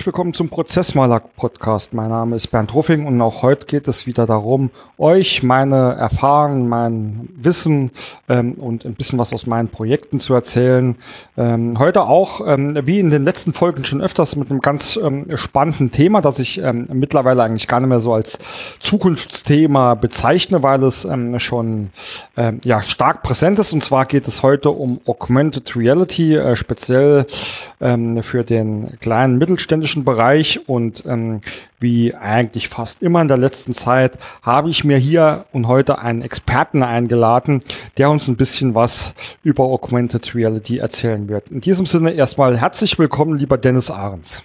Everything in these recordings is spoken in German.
Herzlich willkommen zum Prozessmaler Podcast. Mein Name ist Bernd Ruffing und auch heute geht es wieder darum, euch meine Erfahrungen, mein Wissen ähm, und ein bisschen was aus meinen Projekten zu erzählen. Ähm, heute auch, ähm, wie in den letzten Folgen schon öfters, mit einem ganz ähm, spannenden Thema, das ich ähm, mittlerweile eigentlich gar nicht mehr so als Zukunftsthema bezeichne, weil es ähm, schon ja stark präsent ist. Und zwar geht es heute um Augmented Reality, äh, speziell für den kleinen mittelständischen Bereich und ähm, wie eigentlich fast immer in der letzten Zeit habe ich mir hier und heute einen Experten eingeladen, der uns ein bisschen was über Augmented Reality erzählen wird. In diesem Sinne erstmal herzlich willkommen, lieber Dennis Ahrens.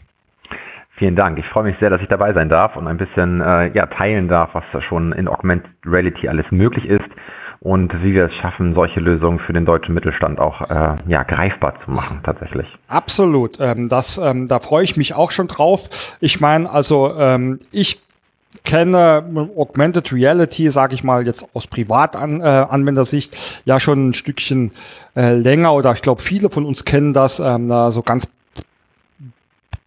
Vielen Dank. Ich freue mich sehr, dass ich dabei sein darf und ein bisschen äh, ja, teilen darf, was da schon in Augmented Reality alles möglich ist und wie wir es schaffen, solche Lösungen für den deutschen Mittelstand auch äh, ja, greifbar zu machen tatsächlich. Absolut. Ähm, das, ähm, da freue ich mich auch schon drauf. Ich meine, also ähm, ich kenne Augmented Reality, sage ich mal jetzt aus Privatanwendersicht, äh, ja schon ein Stückchen äh, länger oder ich glaube viele von uns kennen das, ähm, so ganz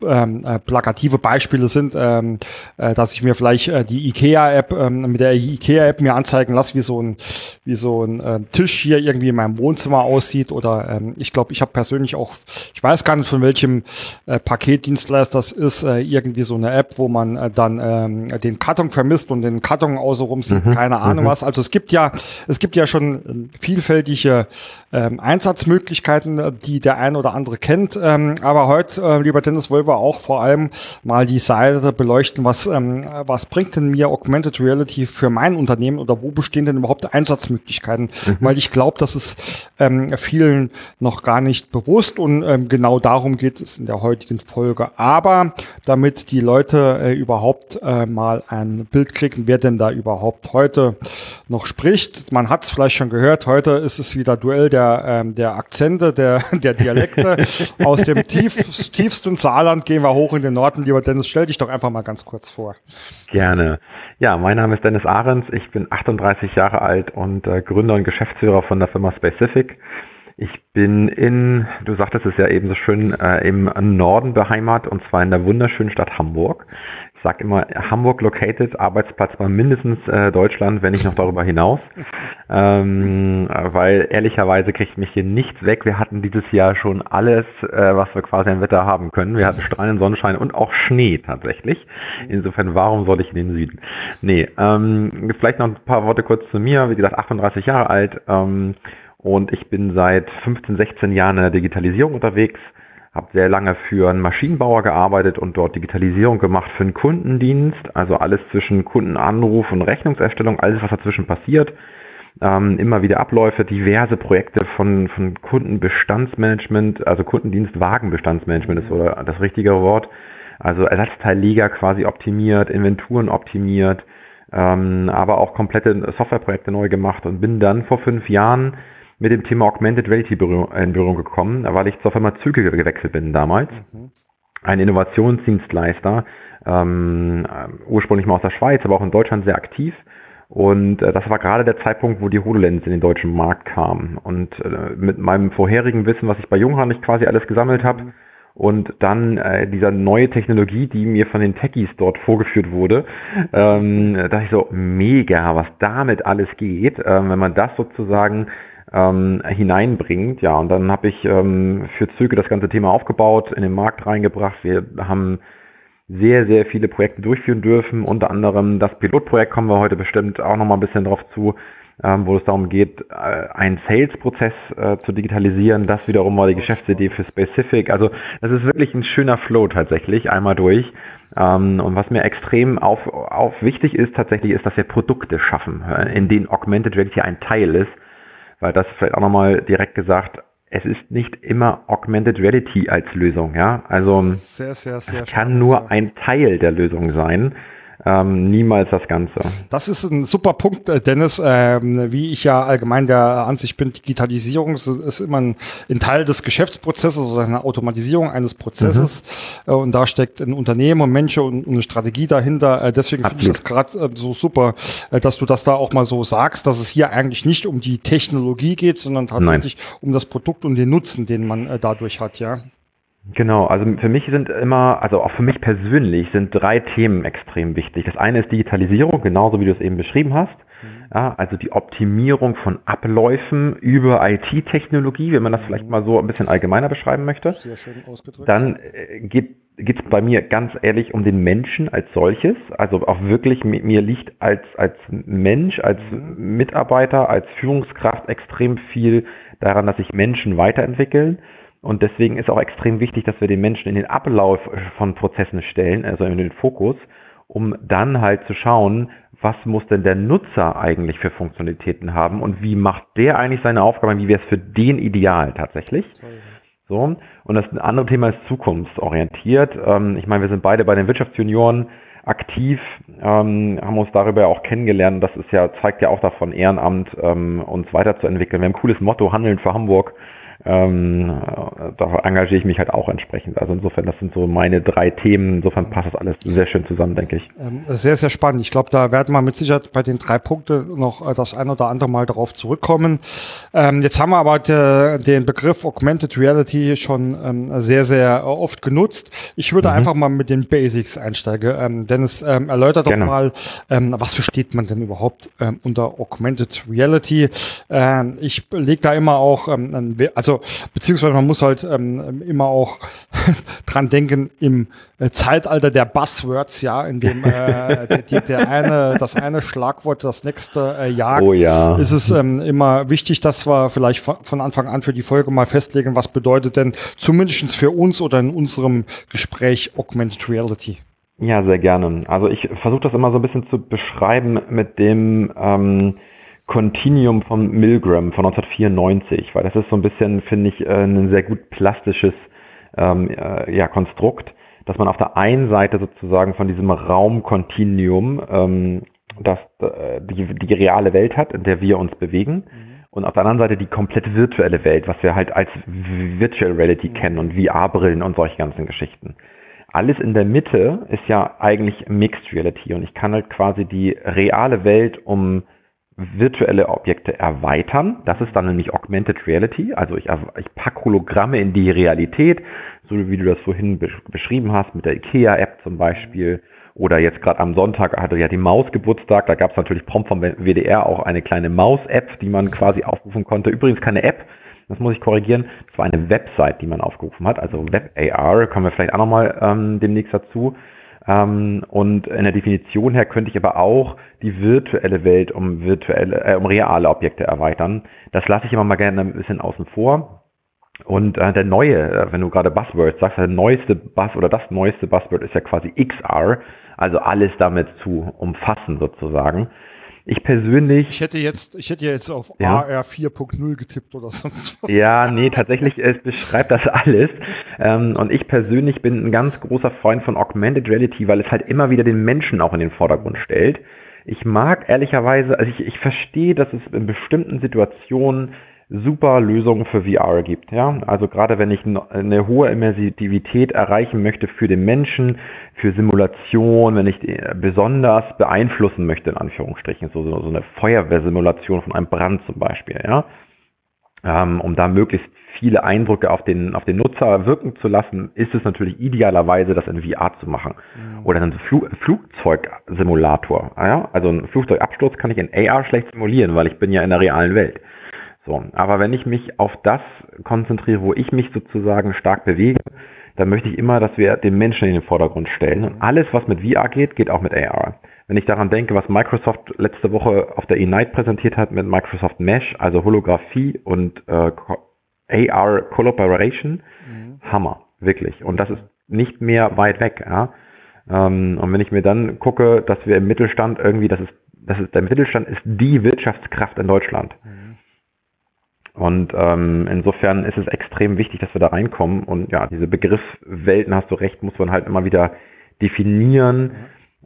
ähm, äh, plakative Beispiele sind, ähm, äh, dass ich mir vielleicht äh, die IKEA-App ähm, mit der IKEA-App mir anzeigen lasse, wie so ein wie so ein äh, Tisch hier irgendwie in meinem Wohnzimmer aussieht. Oder ähm, ich glaube, ich habe persönlich auch, ich weiß gar nicht von welchem äh, Paketdienstleister das ist, äh, irgendwie so eine App, wo man äh, dann ähm, den Karton vermisst und den Karton außenrum sieht, mhm. keine Ahnung mhm. was. Also es gibt ja es gibt ja schon äh, vielfältige ähm, Einsatzmöglichkeiten, äh, die der ein oder andere kennt. Ähm, aber heute, äh, lieber Dennis, wollen wir auch vor allem mal die Seite beleuchten, was, ähm, was bringt denn mir Augmented Reality für mein Unternehmen oder wo bestehen denn überhaupt Einsatzmöglichkeiten? Mhm. Weil ich glaube, das ist ähm, vielen noch gar nicht bewusst und ähm, genau darum geht es in der heutigen Folge. Aber damit die Leute äh, überhaupt äh, mal ein Bild kriegen, wer denn da überhaupt heute noch spricht. Man hat es vielleicht schon gehört, heute ist es wieder Duell der, ähm, der Akzente, der, der Dialekte aus dem tief, tiefsten Saarland gehen wir hoch in den Norden. Lieber Dennis, stell dich doch einfach mal ganz kurz vor. Gerne. Ja, mein Name ist Dennis Ahrens. Ich bin 38 Jahre alt und äh, Gründer und Geschäftsführer von der Firma Specific. Ich bin in, du sagtest es ja eben so schön, äh, im Norden beheimatet und zwar in der wunderschönen Stadt Hamburg. Ich sage immer, Hamburg located, Arbeitsplatz bei mindestens äh, Deutschland, wenn nicht noch darüber hinaus. Ähm, weil ehrlicherweise kriegt mich hier nichts weg. Wir hatten dieses Jahr schon alles, äh, was wir quasi im Wetter haben können. Wir hatten strahlenden Sonnenschein und auch Schnee tatsächlich. Insofern, warum soll ich in den Süden? Nee, ähm, vielleicht noch ein paar Worte kurz zu mir. Wie gesagt, 38 Jahre alt ähm, und ich bin seit 15, 16 Jahren in der Digitalisierung unterwegs habe sehr lange für einen Maschinenbauer gearbeitet und dort Digitalisierung gemacht für einen Kundendienst, also alles zwischen Kundenanruf und Rechnungserstellung, alles was dazwischen passiert. Ähm, immer wieder Abläufe, diverse Projekte von, von Kundenbestandsmanagement, also Kundendienst Wagenbestandsmanagement ist oder das richtige Wort. Also Ersatzteilliga quasi optimiert, Inventuren optimiert, ähm, aber auch komplette Softwareprojekte neu gemacht und bin dann vor fünf Jahren mit dem Thema Augmented Reality in Berührung gekommen, weil ich zur Firma Züge gewechselt bin damals. Mhm. Ein Innovationsdienstleister, ähm, ursprünglich mal aus der Schweiz, aber auch in Deutschland sehr aktiv. Und äh, das war gerade der Zeitpunkt, wo die HoloLens in den deutschen Markt kam. Und äh, mit meinem vorherigen Wissen, was ich bei Junghahn nicht quasi alles gesammelt habe, mhm. und dann äh, dieser neue Technologie, die mir von den Techies dort vorgeführt wurde, ähm, dachte ich so, mega, was damit alles geht, äh, wenn man das sozusagen ähm, hineinbringt. Ja, und dann habe ich ähm, für Züge das ganze Thema aufgebaut, in den Markt reingebracht. Wir haben sehr, sehr viele Projekte durchführen dürfen. Unter anderem das Pilotprojekt kommen wir heute bestimmt auch nochmal ein bisschen drauf zu, ähm, wo es darum geht, äh, einen Sales-Prozess äh, zu digitalisieren. Das wiederum war die Geschäftsidee für Specific. Also das ist wirklich ein schöner Flow tatsächlich, einmal durch. Ähm, und was mir extrem auf, auf wichtig ist tatsächlich, ist, dass wir Produkte schaffen, äh, in denen Augmented Reality ein Teil ist weil das vielleicht auch nochmal direkt gesagt, es ist nicht immer Augmented Reality als Lösung, ja. Also sehr, sehr, sehr kann nur ein Teil der Lösung sein ähm, niemals das Ganze. Das ist ein super Punkt, äh, Dennis. Ähm, wie ich ja allgemein der Ansicht bin, Digitalisierung ist, immer ein, ein, Teil des Geschäftsprozesses oder eine Automatisierung eines Prozesses. Mhm. Äh, und da steckt ein Unternehmen und Menschen und, und eine Strategie dahinter. Äh, deswegen finde ich das gerade äh, so super, dass du das da auch mal so sagst, dass es hier eigentlich nicht um die Technologie geht, sondern tatsächlich Nein. um das Produkt und den Nutzen, den man dadurch hat, ja. Genau, also für mich sind immer, also auch für mich persönlich sind drei Themen extrem wichtig. Das eine ist Digitalisierung, genauso wie du es eben beschrieben hast. Mhm. Ja, also die Optimierung von Abläufen über IT-Technologie, wenn man das vielleicht mhm. mal so ein bisschen allgemeiner beschreiben möchte. Sehr schön ausgedrückt. Dann äh, geht geht es bei mir ganz ehrlich um den Menschen als solches. Also auch wirklich, mir liegt als, als Mensch, als mhm. Mitarbeiter, als Führungskraft extrem viel daran, dass sich Menschen weiterentwickeln. Und deswegen ist auch extrem wichtig, dass wir den Menschen in den Ablauf von Prozessen stellen, also in den Fokus, um dann halt zu schauen, was muss denn der Nutzer eigentlich für Funktionalitäten haben und wie macht der eigentlich seine Aufgaben, wie wäre es für den ideal tatsächlich. So. Und das andere Thema ist zukunftsorientiert. Ähm, ich meine, wir sind beide bei den Wirtschaftsjunioren aktiv, ähm, haben uns darüber auch kennengelernt. Das ist ja, zeigt ja auch davon, Ehrenamt ähm, uns weiterzuentwickeln. Wir haben ein cooles Motto, Handeln für Hamburg ähm, da engagiere ich mich halt auch entsprechend. Also insofern, das sind so meine drei Themen. Insofern passt das alles sehr schön zusammen, denke ich. Ähm, sehr, sehr spannend. Ich glaube, da werden wir mit Sicherheit bei den drei Punkten noch äh, das ein oder andere Mal darauf zurückkommen. Ähm, jetzt haben wir aber de, den Begriff Augmented Reality schon ähm, sehr, sehr oft genutzt. Ich würde mhm. einfach mal mit den Basics einsteigen. Ähm, Dennis, ähm, erläutert doch mal, ähm, was versteht man denn überhaupt ähm, unter Augmented Reality? Ich lege da immer auch, ähm, also beziehungsweise man muss halt ähm, immer auch dran denken im äh, Zeitalter der Buzzwords, ja, in dem äh, der, die, der eine, das eine Schlagwort das nächste äh, jagt, oh, ja. ist es ähm, immer wichtig, dass wir vielleicht von Anfang an für die Folge mal festlegen, was bedeutet denn zumindest für uns oder in unserem Gespräch Augmented Reality. Ja, sehr gerne. Also ich versuche das immer so ein bisschen zu beschreiben mit dem ähm, Continuum von Milgram von 1994, weil das ist so ein bisschen, finde ich, äh, ein sehr gut plastisches ähm, äh, ja, Konstrukt, dass man auf der einen Seite sozusagen von diesem Raumkontinuum ähm, das, äh, die, die reale Welt hat, in der wir uns bewegen, mhm. und auf der anderen Seite die komplett virtuelle Welt, was wir halt als Virtual Reality mhm. kennen und VR-Brillen und solche ganzen Geschichten. Alles in der Mitte ist ja eigentlich Mixed Reality und ich kann halt quasi die reale Welt um virtuelle Objekte erweitern. Das ist dann nämlich Augmented Reality. Also ich, ich packe Hologramme in die Realität, so wie du das vorhin beschrieben hast, mit der IKEA-App zum Beispiel. Oder jetzt gerade am Sonntag hatte ja die Maus Geburtstag. Da gab es natürlich prompt vom WDR auch eine kleine Maus-App, die man quasi aufrufen konnte. Übrigens keine App, das muss ich korrigieren. Das war eine Website, die man aufgerufen hat. Also Web AR, kommen wir vielleicht auch nochmal ähm, demnächst dazu. Ähm, und in der Definition her könnte ich aber auch die virtuelle Welt um virtuelle, äh, um reale Objekte erweitern. Das lasse ich immer mal gerne ein bisschen außen vor. Und äh, der neue, äh, wenn du gerade Buzzword sagst, der neueste Buzz oder das neueste Buzzword ist ja quasi XR, also alles damit zu umfassen sozusagen. Ich persönlich. Ich hätte jetzt, ich hätte jetzt auf ja. AR 4.0 getippt oder sonst was. Ja, nee, tatsächlich, es beschreibt das alles. Ähm, und ich persönlich bin ein ganz großer Freund von Augmented Reality, weil es halt immer wieder den Menschen auch in den Vordergrund stellt. Ich mag ehrlicherweise, also ich, ich verstehe, dass es in bestimmten Situationen super Lösungen für VR gibt. Ja? Also gerade wenn ich eine hohe Immersivität erreichen möchte für den Menschen, für Simulation, wenn ich besonders beeinflussen möchte, in Anführungsstrichen, so, so eine Feuerwehrsimulation von einem Brand zum Beispiel, ja, ähm, um da möglichst viele Eindrücke auf den, auf den Nutzer wirken zu lassen, ist es natürlich idealerweise, das in VR zu machen. Mhm. Oder ein Fl Flugzeugsimulator. Ja? Also ein Flugzeugabsturz kann ich in AR schlecht simulieren, weil ich bin ja in der realen Welt. So, aber wenn ich mich auf das konzentriere, wo ich mich sozusagen stark bewege, dann möchte ich immer, dass wir den Menschen in den Vordergrund stellen. Und alles, was mit VR geht, geht auch mit AR. Wenn ich daran denke, was Microsoft letzte Woche auf der Unite präsentiert hat mit Microsoft Mesh, also Holographie und äh, AR Collaboration, mhm. Hammer, wirklich. Und das ist nicht mehr weit weg. Ja? Ähm, und wenn ich mir dann gucke, dass wir im Mittelstand irgendwie, das ist, das ist der Mittelstand ist die Wirtschaftskraft in Deutschland. Mhm und ähm, insofern ist es extrem wichtig, dass wir da reinkommen. Und ja, diese Begriffswelten, hast du recht, muss man halt immer wieder definieren.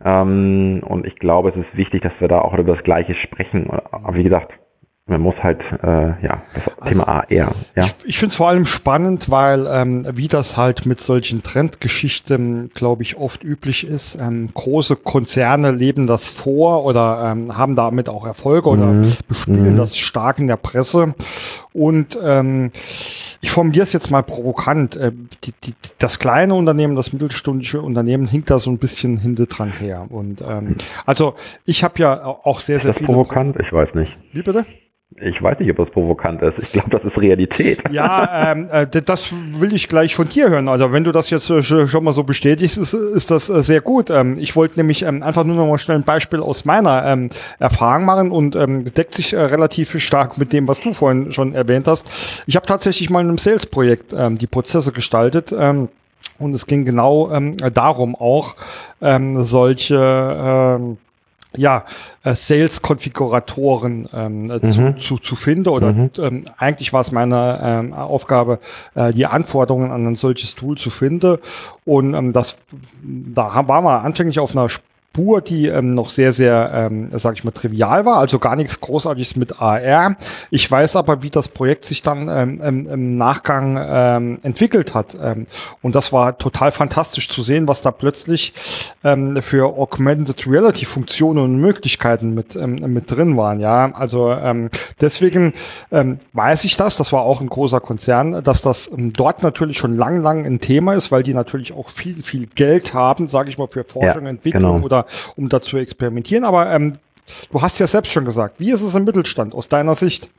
Ähm, und ich glaube, es ist wichtig, dass wir da auch über das Gleiche sprechen. Aber wie gesagt, man muss halt, äh, ja, das also, Thema AR. Ja. Ich, ich finde es vor allem spannend, weil ähm, wie das halt mit solchen Trendgeschichten, glaube ich, oft üblich ist. Ähm, große Konzerne leben das vor oder ähm, haben damit auch Erfolge oder mhm. bespielen mhm. das stark in der Presse. Und ähm, ich formuliere es jetzt mal provokant. Äh, die, die, das kleine Unternehmen, das mittelstundische Unternehmen hinkt da so ein bisschen hinter dran her. Und ähm, also ich habe ja auch sehr, sehr ist das provokant? Ich weiß nicht. Wie bitte? Ich weiß nicht, ob das provokant ist. Ich glaube, das ist Realität. Ja, ähm, äh, das will ich gleich von dir hören. Also wenn du das jetzt äh, schon mal so bestätigst, ist, ist das äh, sehr gut. Ähm, ich wollte nämlich ähm, einfach nur noch mal schnell ein Beispiel aus meiner ähm, Erfahrung machen und deckt sich relativ stark mit dem, was du vorhin schon erwähnt hast. Ich habe tatsächlich mal in einem Sales-Projekt die Prozesse gestaltet. Und es ging genau darum auch, solche ähm, ja, äh, Sales-Konfiguratoren ähm, äh, mhm. zu, zu, zu finden oder mhm. ähm, eigentlich war es meine ähm, Aufgabe, äh, die Anforderungen an ein solches Tool zu finden und ähm, das da waren wir anfänglich auf einer Spur, die ähm, noch sehr, sehr, ähm, sag ich mal, trivial war, also gar nichts Großartiges mit AR. Ich weiß aber, wie das Projekt sich dann ähm, im, im Nachgang ähm, entwickelt hat. Ähm, und das war total fantastisch zu sehen, was da plötzlich ähm, für Augmented Reality Funktionen und Möglichkeiten mit, ähm, mit drin waren. Ja, also ähm, deswegen ähm, weiß ich das. Das war auch ein großer Konzern, dass das ähm, dort natürlich schon lang, lang ein Thema ist, weil die natürlich auch viel, viel Geld haben, sage ich mal, für Forschung, ja, Entwicklung genau. oder um da zu experimentieren. Aber ähm, du hast ja selbst schon gesagt, wie ist es im Mittelstand aus deiner Sicht?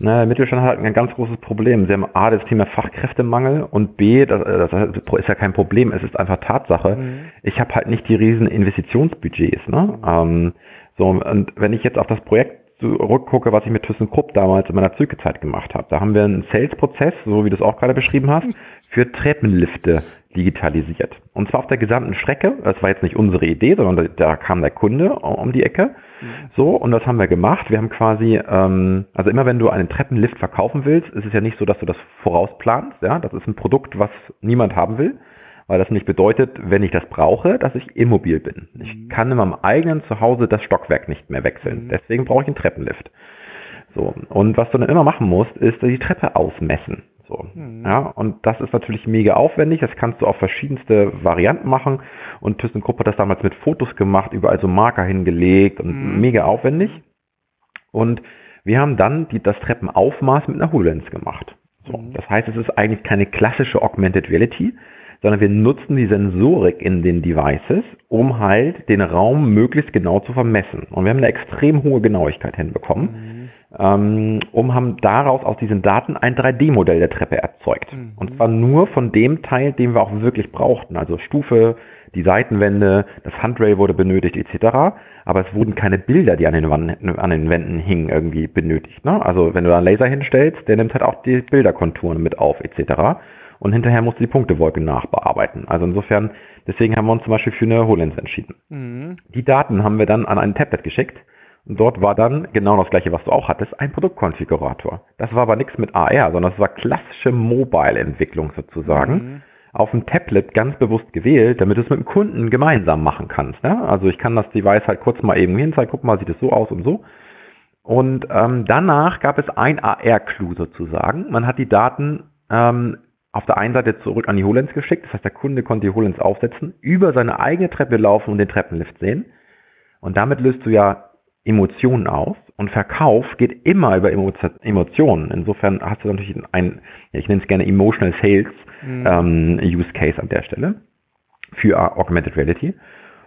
Na, der Mittelstand hat ein ganz großes Problem. Sie haben A, das Thema Fachkräftemangel und B, das, das ist ja kein Problem, es ist einfach Tatsache. Mhm. Ich habe halt nicht die riesen Investitionsbudgets. Ne? Mhm. Ähm, so, und wenn ich jetzt auf das Projekt zurückgucke, was ich mit ThyssenKrupp damals in meiner Zügezeit gemacht habe, da haben wir einen Sales-Prozess, so wie du es auch gerade beschrieben hast, für Treppenlifte digitalisiert. Und zwar auf der gesamten Strecke. Das war jetzt nicht unsere Idee, sondern da, kam der Kunde um die Ecke. Mhm. So, und das haben wir gemacht. Wir haben quasi, ähm, also immer wenn du einen Treppenlift verkaufen willst, ist es ja nicht so, dass du das vorausplanst. Ja, das ist ein Produkt, was niemand haben will, weil das nicht bedeutet, wenn ich das brauche, dass ich immobil bin. Ich mhm. kann in meinem eigenen Zuhause das Stockwerk nicht mehr wechseln. Mhm. Deswegen brauche ich einen Treppenlift. So, und was du dann immer machen musst, ist die Treppe ausmessen. So. Mhm. Ja, und das ist natürlich mega aufwendig. Das kannst du auf verschiedenste Varianten machen. Und ThyssenKrupp hat das damals mit Fotos gemacht, überall so Marker hingelegt und mhm. mega aufwendig. Und wir haben dann die, das Treppenaufmaß mit einer HoloLens gemacht. So. Mhm. Das heißt, es ist eigentlich keine klassische Augmented Reality, sondern wir nutzen die Sensorik in den Devices, um halt den Raum möglichst genau zu vermessen. Und wir haben eine extrem hohe Genauigkeit hinbekommen. Ähm, um haben daraus aus diesen Daten ein 3D-Modell der Treppe erzeugt. Mhm. Und zwar nur von dem Teil, den wir auch wirklich brauchten. Also Stufe, die Seitenwände, das Handrail wurde benötigt etc. Aber es wurden keine Bilder, die an den, Wand, an den Wänden hingen, irgendwie benötigt. Ne? Also wenn du da einen Laser hinstellst, der nimmt halt auch die Bilderkonturen mit auf etc. Und hinterher musst du die Punktewolke nachbearbeiten. Also insofern, deswegen haben wir uns zum Beispiel für eine HoloLens entschieden. Mhm. Die Daten haben wir dann an ein Tablet geschickt dort war dann genau das gleiche, was du auch hattest, ein Produktkonfigurator. Das war aber nichts mit AR, sondern das war klassische Mobile-Entwicklung sozusagen. Mhm. Auf dem Tablet ganz bewusst gewählt, damit du es mit dem Kunden gemeinsam machen kannst. Ne? Also ich kann das Device halt kurz mal eben hinzeigen, guck mal, sieht es so aus und so. Und ähm, danach gab es ein AR-Clue sozusagen. Man hat die Daten ähm, auf der einen Seite zurück an die HoloLens geschickt, das heißt, der Kunde konnte die HoloLens aufsetzen, über seine eigene Treppe laufen und den Treppenlift sehen. Und damit löst du ja Emotionen aus und Verkauf geht immer über Emotionen. Insofern hast du natürlich ein, ich nenne es gerne Emotional Sales mhm. ähm, Use Case an der Stelle für Augmented Reality.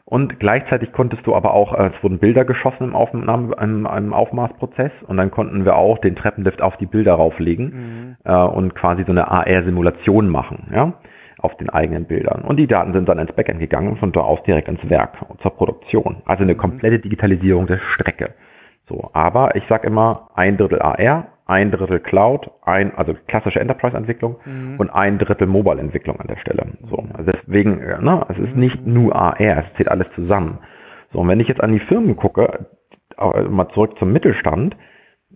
Und gleichzeitig konntest du aber auch, äh, es wurden Bilder geschossen im, Aufnahme, im, im Aufmaßprozess und dann konnten wir auch den Treppenlift auf die Bilder rauflegen mhm. äh, und quasi so eine AR-Simulation machen. Ja? Auf den eigenen Bildern. Und die Daten sind dann ins Backend gegangen und von dort aus direkt ins Werk zur Produktion. Also eine mhm. komplette Digitalisierung der Strecke. So, aber ich sage immer ein Drittel AR, ein Drittel Cloud, ein, also klassische Enterprise-Entwicklung mhm. und ein Drittel Mobile-Entwicklung an der Stelle. So, also deswegen, äh, ne, es ist nicht mhm. nur AR, es zählt alles zusammen. So, und wenn ich jetzt an die Firmen gucke, mal zurück zum Mittelstand,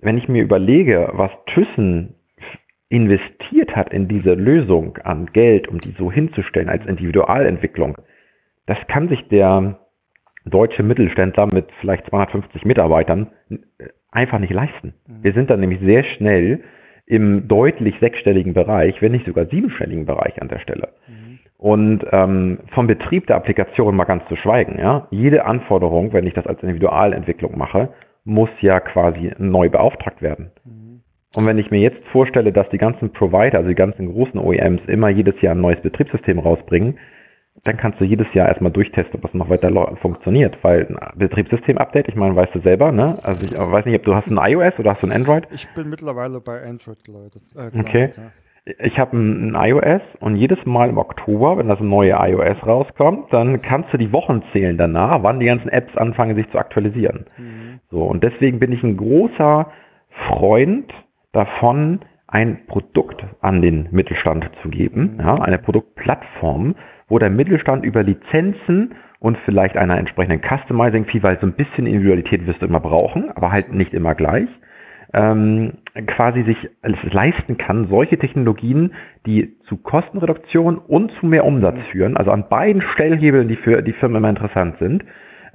wenn ich mir überlege, was Thyssen investiert hat in diese Lösung an Geld, um die so hinzustellen als Individualentwicklung, das kann sich der deutsche Mittelständler mit vielleicht 250 Mitarbeitern äh, einfach nicht leisten. Mhm. Wir sind dann nämlich sehr schnell im deutlich sechsstelligen Bereich, wenn nicht sogar siebenstelligen Bereich an der Stelle. Mhm. Und ähm, vom Betrieb der Applikation mal ganz zu schweigen. Ja? Jede Anforderung, wenn ich das als Individualentwicklung mache, muss ja quasi neu beauftragt werden. Mhm. Und wenn ich mir jetzt vorstelle, dass die ganzen Provider, also die ganzen großen OEMs immer jedes Jahr ein neues Betriebssystem rausbringen, dann kannst du jedes Jahr erstmal durchtesten, ob das noch weiter funktioniert. Weil ein Betriebssystem-Update, ich meine, weißt du selber, ne? Also ich weiß nicht, ob du hast ein iOS oder hast du ein Android? Ich bin mittlerweile bei Android geläutet. Äh, okay. Ja ich habe ein, ein, iOS und jedes Mal im Oktober, wenn das neue iOS rauskommt, dann kannst du die Wochen zählen danach, wann die ganzen Apps anfangen, sich zu aktualisieren. Mhm. So, und deswegen bin ich ein großer Freund davon, ein Produkt an den Mittelstand zu geben, mhm. ja, eine Produktplattform, wo der Mittelstand über Lizenzen und vielleicht einer entsprechenden Customizing-Fee, weil so ein bisschen Individualität wirst du immer brauchen, aber halt nicht immer gleich, ähm, quasi sich es leisten kann, solche Technologien, die zu Kostenreduktion und zu mehr Umsatz mhm. führen, also an beiden Stellhebeln, die für die Firmen immer interessant sind,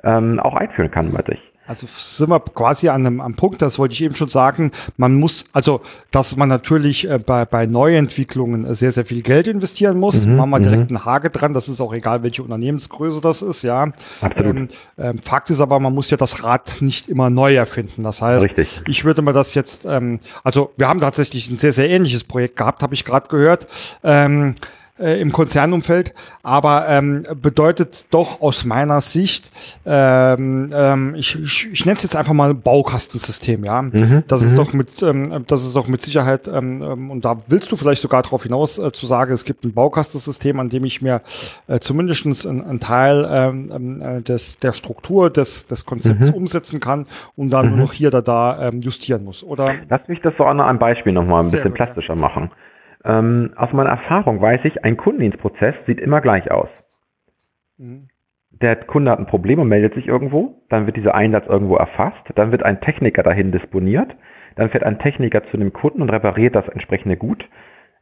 ähm, auch einführen kann bei sich. Also sind wir quasi an einem am Punkt, das wollte ich eben schon sagen, man muss, also dass man natürlich äh, bei, bei Neuentwicklungen äh, sehr, sehr viel Geld investieren muss. Mhm, Machen wir direkt mhm. einen Hage dran, das ist auch egal, welche Unternehmensgröße das ist, ja. Ähm, ähm, Fakt ist aber, man muss ja das Rad nicht immer neu erfinden. Das heißt, Richtig. ich würde mir das jetzt, ähm, also wir haben tatsächlich ein sehr, sehr ähnliches Projekt gehabt, habe ich gerade gehört. Ähm, äh, im Konzernumfeld, aber ähm, bedeutet doch aus meiner Sicht, ähm, ähm, ich, ich, ich nenne es jetzt einfach mal Baukastensystem, ja. Mhm, das ist mhm. doch mit, ähm, das ist doch mit Sicherheit, ähm, ähm, und da willst du vielleicht sogar darauf hinaus äh, zu sagen, es gibt ein Baukastensystem, an dem ich mir äh, zumindest einen, Teil ähm, ähm, äh, des, der Struktur des, des Konzepts mhm. umsetzen kann und dann mhm. nur noch hier oder da ähm, justieren muss, oder? Lass mich das so an einem Beispiel nochmal ein bisschen plastischer machen. Ähm, aus meiner Erfahrung weiß ich, ein Kundendienstprozess sieht immer gleich aus. Mhm. Der Kunde hat ein Problem und meldet sich irgendwo, dann wird dieser Einsatz irgendwo erfasst, dann wird ein Techniker dahin disponiert, dann fährt ein Techniker zu dem Kunden und repariert das entsprechende Gut.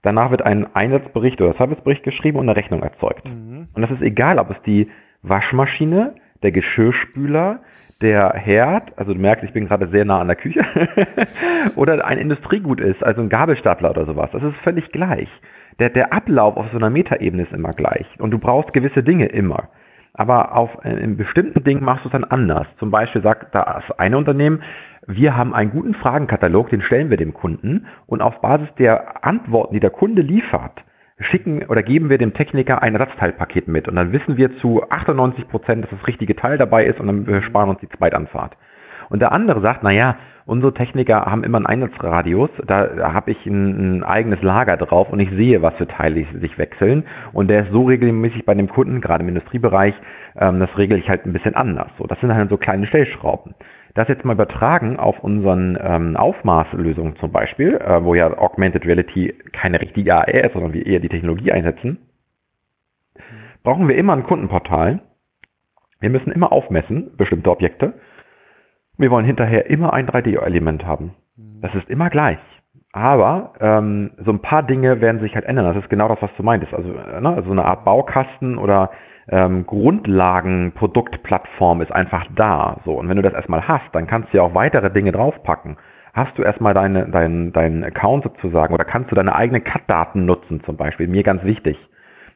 Danach wird ein Einsatzbericht oder Servicebericht geschrieben und eine Rechnung erzeugt. Mhm. Und das ist egal, ob es die Waschmaschine, der Geschirrspüler, der Herd, also du merkst, ich bin gerade sehr nah an der Küche, oder ein Industriegut ist, also ein Gabelstapler oder sowas. Das ist völlig gleich. Der, der Ablauf auf so einer Metaebene ist immer gleich. Und du brauchst gewisse Dinge immer. Aber auf äh, in bestimmten Dingen machst du es dann anders. Zum Beispiel sagt das eine Unternehmen, wir haben einen guten Fragenkatalog, den stellen wir dem Kunden und auf Basis der Antworten, die der Kunde liefert, schicken oder geben wir dem Techniker ein Ersatzteilpaket mit und dann wissen wir zu 98 Prozent, dass das richtige Teil dabei ist und dann wir sparen uns die Zweitanfahrt. Und der andere sagt, naja, unsere Techniker haben immer einen Einsatzradius, da, habe ich ein, ein, eigenes Lager drauf und ich sehe, was für Teile sich wechseln und der ist so regelmäßig bei dem Kunden, gerade im Industriebereich, ähm, das regle ich halt ein bisschen anders. So, das sind halt so kleine Stellschrauben. Das jetzt mal übertragen auf unseren ähm, Aufmaßlösungen zum Beispiel, äh, wo ja Augmented Reality keine richtige AR ist, sondern wir eher die Technologie einsetzen, brauchen wir immer ein Kundenportal. Wir müssen immer aufmessen, bestimmte Objekte. Wir wollen hinterher immer ein 3D-Element haben. Das ist immer gleich. Aber ähm, so ein paar Dinge werden sich halt ändern. Das ist genau das, was du meintest. Also, äh, ne, also eine Art Baukasten oder ähm, Grundlagenproduktplattform ist einfach da. So, und wenn du das erstmal hast, dann kannst du ja auch weitere Dinge draufpacken. Hast du erstmal deine, deinen dein Account sozusagen oder kannst du deine eigenen CAD-Daten nutzen zum Beispiel? Mir ganz wichtig.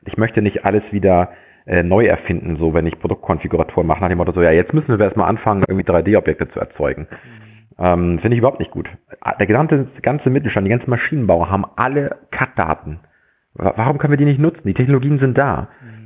Ich möchte nicht alles wieder äh, neu erfinden, so wenn ich Produktkonfigurator mache, nach dem Motto so, ja, jetzt müssen wir erstmal anfangen, irgendwie 3D-Objekte zu erzeugen. Ähm, Finde ich überhaupt nicht gut. Der gesamte, ganze Mittelstand, die ganzen Maschinenbauer haben alle CAD-Daten. Warum können wir die nicht nutzen? Die Technologien sind da. Mhm.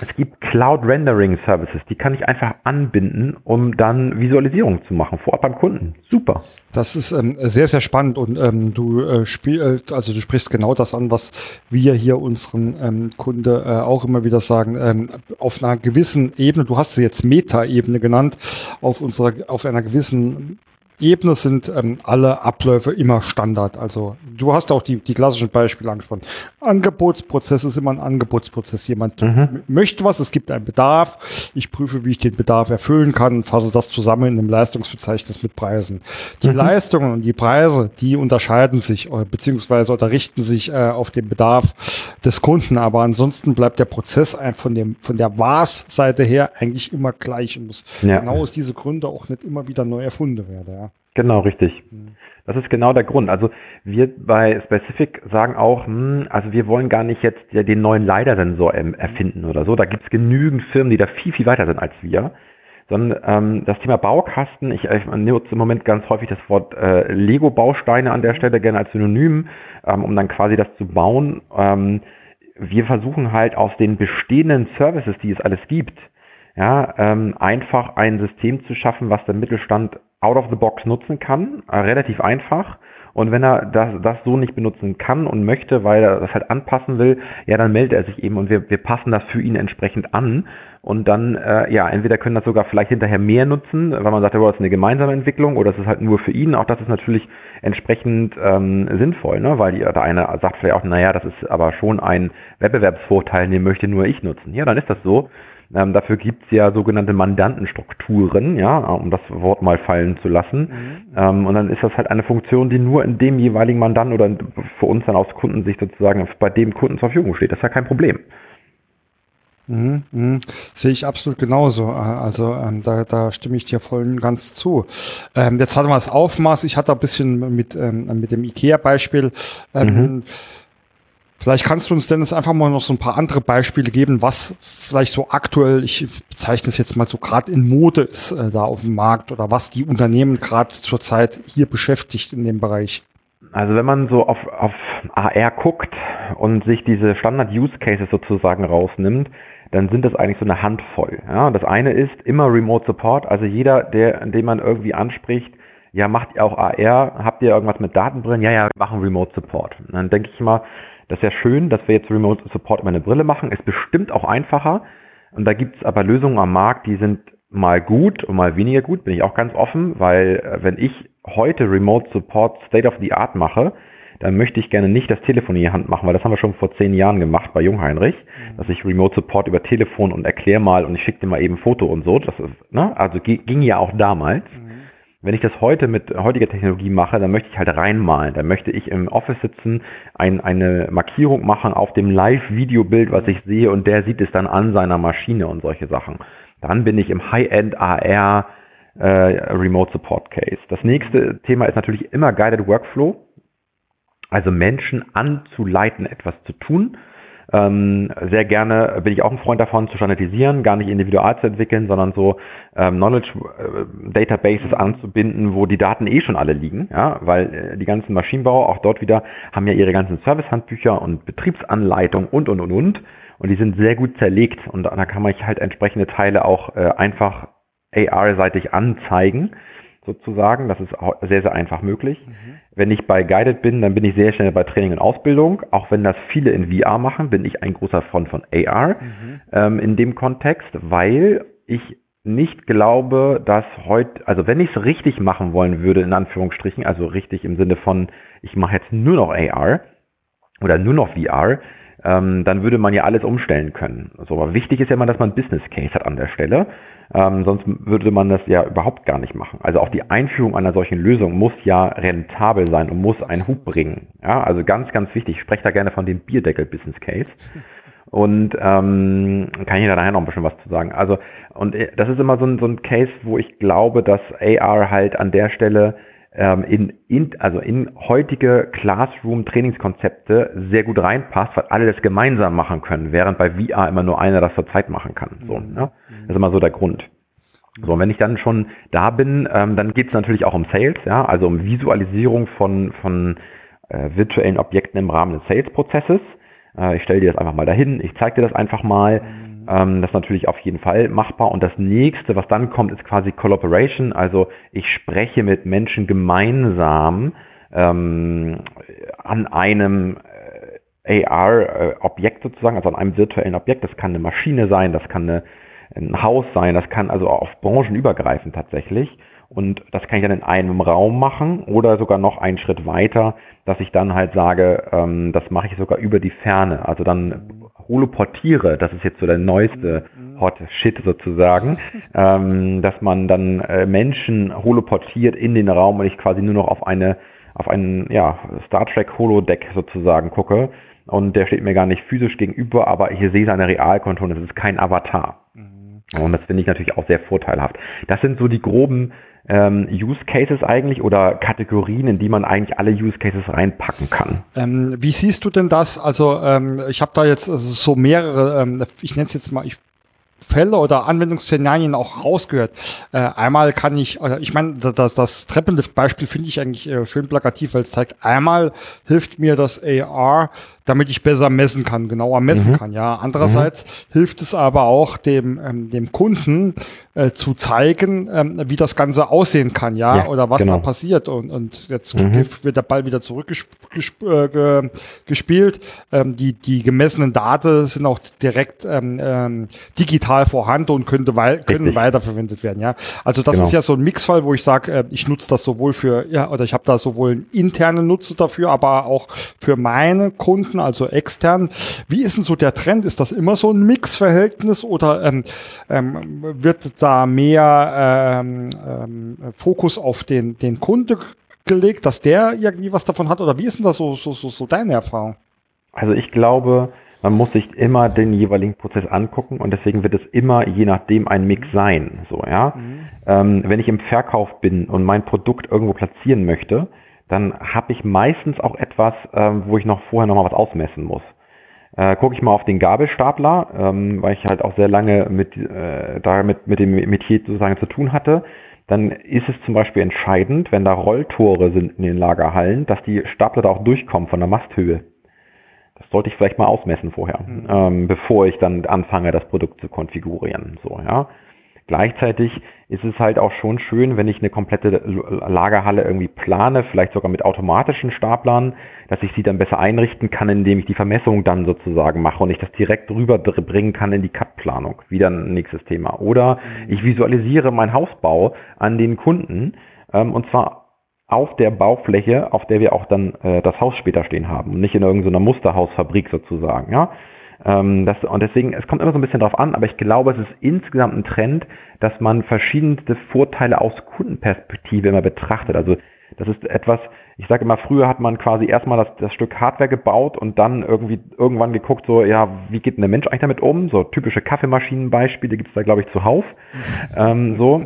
Es gibt Cloud Rendering Services, die kann ich einfach anbinden, um dann Visualisierung zu machen, vor Ort beim Kunden. Super. Das ist ähm, sehr, sehr spannend und ähm, du äh, spielst, also du sprichst genau das an, was wir hier unseren ähm, Kunde äh, auch immer wieder sagen. Ähm, auf einer gewissen Ebene, du hast sie jetzt Meta-Ebene genannt, auf unserer, auf einer gewissen Ebene sind ähm, alle Abläufe immer Standard. Also du hast auch die, die klassischen Beispiele angesprochen. Angebotsprozess ist immer ein Angebotsprozess. Jemand mhm. möchte was, es gibt einen Bedarf. Ich prüfe, wie ich den Bedarf erfüllen kann, fasse das zusammen in einem Leistungsverzeichnis mit Preisen. Die mhm. Leistungen und die Preise, die unterscheiden sich äh, beziehungsweise oder richten sich äh, auf den Bedarf des Kunden. Aber ansonsten bleibt der Prozess von, dem, von der Was-Seite her eigentlich immer gleich und muss ja. genau aus diesen Gründen auch nicht immer wieder neu erfunden werden. Ja. Genau, richtig. Mhm. Das ist genau der Grund. Also wir bei Specific sagen auch, hm, also wir wollen gar nicht jetzt den neuen LiDAR-Sensor erfinden oder so. Da gibt es genügend Firmen, die da viel, viel weiter sind als wir. sondern ähm, das Thema Baukasten, ich, ich nutze im Moment ganz häufig das Wort äh, Lego-Bausteine an der Stelle gerne als Synonym, ähm, um dann quasi das zu bauen. Ähm, wir versuchen halt aus den bestehenden Services, die es alles gibt, ja, ähm, einfach ein System zu schaffen, was der Mittelstand out of the box nutzen kann, äh, relativ einfach. Und wenn er das, das so nicht benutzen kann und möchte, weil er das halt anpassen will, ja, dann meldet er sich eben und wir, wir passen das für ihn entsprechend an. Und dann, äh, ja, entweder können das sogar vielleicht hinterher mehr nutzen, weil man sagt, ja, das ist eine gemeinsame Entwicklung oder es ist halt nur für ihn. Auch das ist natürlich entsprechend ähm, sinnvoll, ne? weil der eine sagt vielleicht auch, naja, das ist aber schon ein Wettbewerbsvorteil, den möchte nur ich nutzen. Ja, dann ist das so. Ähm, dafür gibt es ja sogenannte Mandantenstrukturen, ja, um das Wort mal fallen zu lassen. Mhm. Ähm, und dann ist das halt eine Funktion, die nur in dem jeweiligen Mandanten oder für uns dann aus Kundensicht sozusagen bei dem Kunden zur Verfügung steht. Das ist ja kein Problem. Mhm, mh. Sehe ich absolut genauso. Äh, also ähm, da, da stimme ich dir voll und ganz zu. Ähm, jetzt hatten wir das Aufmaß. Ich hatte ein bisschen mit, ähm, mit dem IKEA-Beispiel. Ähm, mhm Vielleicht kannst du uns, Dennis, einfach mal noch so ein paar andere Beispiele geben, was vielleicht so aktuell, ich bezeichne es jetzt mal so gerade in Mode ist äh, da auf dem Markt oder was die Unternehmen gerade zurzeit hier beschäftigt in dem Bereich. Also wenn man so auf, auf AR guckt und sich diese Standard-Use-Cases sozusagen rausnimmt, dann sind das eigentlich so eine Handvoll. Ja, das eine ist immer Remote Support, also jeder, der, den man irgendwie anspricht, ja, macht ihr auch AR, habt ihr irgendwas mit Datenbrillen? Ja, ja, wir machen Remote Support. Und dann denke ich mal, das ist ja schön, dass wir jetzt Remote Support über eine Brille machen. Ist bestimmt auch einfacher. Und da gibt es aber Lösungen am Markt, die sind mal gut und mal weniger gut. Bin ich auch ganz offen, weil äh, wenn ich heute Remote Support State of the Art mache, dann möchte ich gerne nicht das Telefon in die Hand machen, weil das haben wir schon vor zehn Jahren gemacht bei Jungheinrich, mhm. dass ich Remote Support über Telefon und erklär mal und ich schicke dir mal eben ein Foto und so. Das ist, ne? Also ging ja auch damals. Mhm. Wenn ich das heute mit heutiger Technologie mache, dann möchte ich halt reinmalen. Dann möchte ich im Office sitzen, ein, eine Markierung machen auf dem Live-Videobild, was ich sehe, und der sieht es dann an seiner Maschine und solche Sachen. Dann bin ich im High-End AR äh, Remote Support Case. Das nächste Thema ist natürlich immer Guided Workflow. Also Menschen anzuleiten, etwas zu tun. Ähm, sehr gerne bin ich auch ein Freund davon, zu standardisieren, gar nicht individual zu entwickeln, sondern so ähm, Knowledge äh, Databases anzubinden, wo die Daten eh schon alle liegen, ja, weil äh, die ganzen Maschinenbauer auch dort wieder haben ja ihre ganzen Servicehandbücher und Betriebsanleitungen und und und und und die sind sehr gut zerlegt und da kann man halt entsprechende Teile auch äh, einfach AR-seitig anzeigen sozusagen. Das ist sehr, sehr einfach möglich. Mhm. Wenn ich bei Guided bin, dann bin ich sehr schnell bei Training und Ausbildung. Auch wenn das viele in VR machen, bin ich ein großer Freund von AR mhm. ähm, in dem Kontext, weil ich nicht glaube, dass heute, also wenn ich es richtig machen wollen würde, in Anführungsstrichen, also richtig im Sinne von, ich mache jetzt nur noch AR oder nur noch VR, ähm, dann würde man ja alles umstellen können. So, aber wichtig ist ja immer, dass man Business Case hat an der Stelle. Ähm, sonst würde man das ja überhaupt gar nicht machen. Also auch die Einführung einer solchen Lösung muss ja rentabel sein und muss einen Hub bringen. Ja, also ganz, ganz wichtig. Ich spreche da gerne von dem Bierdeckel-Business Case. Und ähm, kann ich da nachher noch ein bisschen was zu sagen. Also, und äh, das ist immer so ein, so ein Case, wo ich glaube, dass AR halt an der Stelle in, in, also in heutige Classroom-Trainingskonzepte sehr gut reinpasst, weil alle das gemeinsam machen können, während bei VR immer nur einer das zur Zeit machen kann. So, mhm. ne? Das ist immer so der Grund. So, und wenn ich dann schon da bin, ähm, dann geht es natürlich auch um Sales, ja, also um Visualisierung von, von äh, virtuellen Objekten im Rahmen des Sales-Prozesses. Äh, ich stelle dir das einfach mal dahin, ich zeige dir das einfach mal. Ähm, das ist natürlich auf jeden Fall machbar. Und das nächste, was dann kommt, ist quasi Collaboration. Also ich spreche mit Menschen gemeinsam ähm, an einem äh, AR-Objekt sozusagen, also an einem virtuellen Objekt. Das kann eine Maschine sein, das kann eine, ein Haus sein, das kann also auf Branchen übergreifen tatsächlich. Und das kann ich dann in einem Raum machen oder sogar noch einen Schritt weiter, dass ich dann halt sage, ähm, das mache ich sogar über die Ferne. Also dann holoportiere, das ist jetzt so der neueste mhm. Hot Shit sozusagen, ähm, dass man dann äh, Menschen holoportiert in den Raum und ich quasi nur noch auf eine auf einen ja, Star Trek Holodeck sozusagen gucke und der steht mir gar nicht physisch gegenüber, aber ich sehe seine Realkontur und es ist kein Avatar. Mhm. Und das finde ich natürlich auch sehr vorteilhaft. Das sind so die groben ähm, Use Cases eigentlich oder Kategorien, in die man eigentlich alle Use Cases reinpacken kann. Ähm, wie siehst du denn das? Also ähm, ich habe da jetzt also so mehrere, ähm, ich nenne es jetzt mal, ich Fälle oder Anwendungsszenarien auch rausgehört. Äh, einmal kann ich, also ich meine, das, das Treppenlift-Beispiel finde ich eigentlich äh, schön plakativ, weil es zeigt, einmal hilft mir das AR, damit ich besser messen kann, genauer messen mhm. kann. Ja, andererseits mhm. hilft es aber auch dem ähm, dem Kunden äh, zu zeigen, ähm, wie das Ganze aussehen kann, ja, ja oder was genau. da passiert. Und und jetzt mhm. wird der Ball wieder zurückgespielt. Äh, ähm, die die gemessenen Daten sind auch direkt ähm, ähm, digital vorhanden und könnte wei können weiterverwendet werden. Ja, also das genau. ist ja so ein Mixfall, wo ich sage, äh, ich nutze das sowohl für ja oder ich habe da sowohl einen internen Nutzer dafür, aber auch für meine Kunden Kunden, also extern. Wie ist denn so der Trend? Ist das immer so ein Mixverhältnis oder ähm, ähm, wird da mehr ähm, ähm, Fokus auf den, den Kunde gelegt, dass der irgendwie was davon hat? Oder wie ist denn das so, so, so, so deine Erfahrung? Also ich glaube, man muss sich immer den jeweiligen Prozess angucken und deswegen wird es immer je nachdem ein Mix sein. So, ja. Mhm. Ähm, wenn ich im Verkauf bin und mein Produkt irgendwo platzieren möchte, dann habe ich meistens auch etwas, ähm, wo ich noch vorher noch mal was ausmessen muss. Äh, Gucke ich mal auf den Gabelstapler, ähm, weil ich halt auch sehr lange mit, äh, damit mit dem Metier sozusagen zu tun hatte, dann ist es zum Beispiel entscheidend, wenn da Rolltore sind in den Lagerhallen, dass die Stapler da auch durchkommen von der Masthöhe. Das sollte ich vielleicht mal ausmessen vorher, mhm. ähm, bevor ich dann anfange, das Produkt zu konfigurieren. So, ja. Gleichzeitig ist es halt auch schon schön, wenn ich eine komplette Lagerhalle irgendwie plane, vielleicht sogar mit automatischen Staplern, dass ich sie dann besser einrichten kann, indem ich die Vermessung dann sozusagen mache und ich das direkt rüberbringen kann in die Cut-Planung. Wieder ein nächstes Thema. Oder ich visualisiere meinen Hausbau an den Kunden ähm, und zwar auf der Baufläche, auf der wir auch dann äh, das Haus später stehen haben und nicht in irgendeiner Musterhausfabrik sozusagen. Ja? Ähm, das, und deswegen, es kommt immer so ein bisschen drauf an, aber ich glaube, es ist insgesamt ein Trend, dass man verschiedenste Vorteile aus Kundenperspektive immer betrachtet. Also das ist etwas, ich sage immer, früher hat man quasi erstmal das, das Stück Hardware gebaut und dann irgendwie irgendwann geguckt, so, ja, wie geht denn der Mensch eigentlich damit um? So typische Kaffeemaschinenbeispiele gibt es da, glaube ich, zuhauf. Ähm, so.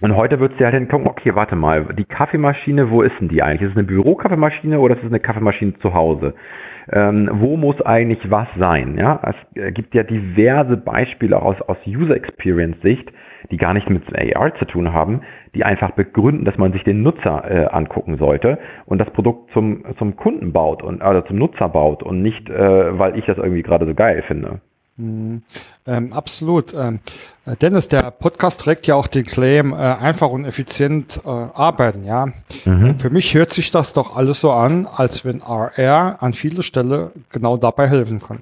Und heute würdest du halt hingucken, okay, warte mal, die Kaffeemaschine, wo ist denn die eigentlich? Ist es eine Bürokaffeemaschine oder ist es eine Kaffeemaschine zu Hause? Ähm, wo muss eigentlich was sein. Ja? Es gibt ja diverse Beispiele aus, aus User Experience Sicht, die gar nicht mit AR zu tun haben, die einfach begründen, dass man sich den Nutzer äh, angucken sollte und das Produkt zum, zum Kunden baut und oder zum Nutzer baut und nicht, äh, weil ich das irgendwie gerade so geil finde. Mhm. Ähm, absolut. Ähm, äh, Dennis, der Podcast trägt ja auch den Claim, äh, einfach und effizient äh, arbeiten, ja. Mhm. Für mich hört sich das doch alles so an, als wenn RR an vieler Stelle genau dabei helfen kann.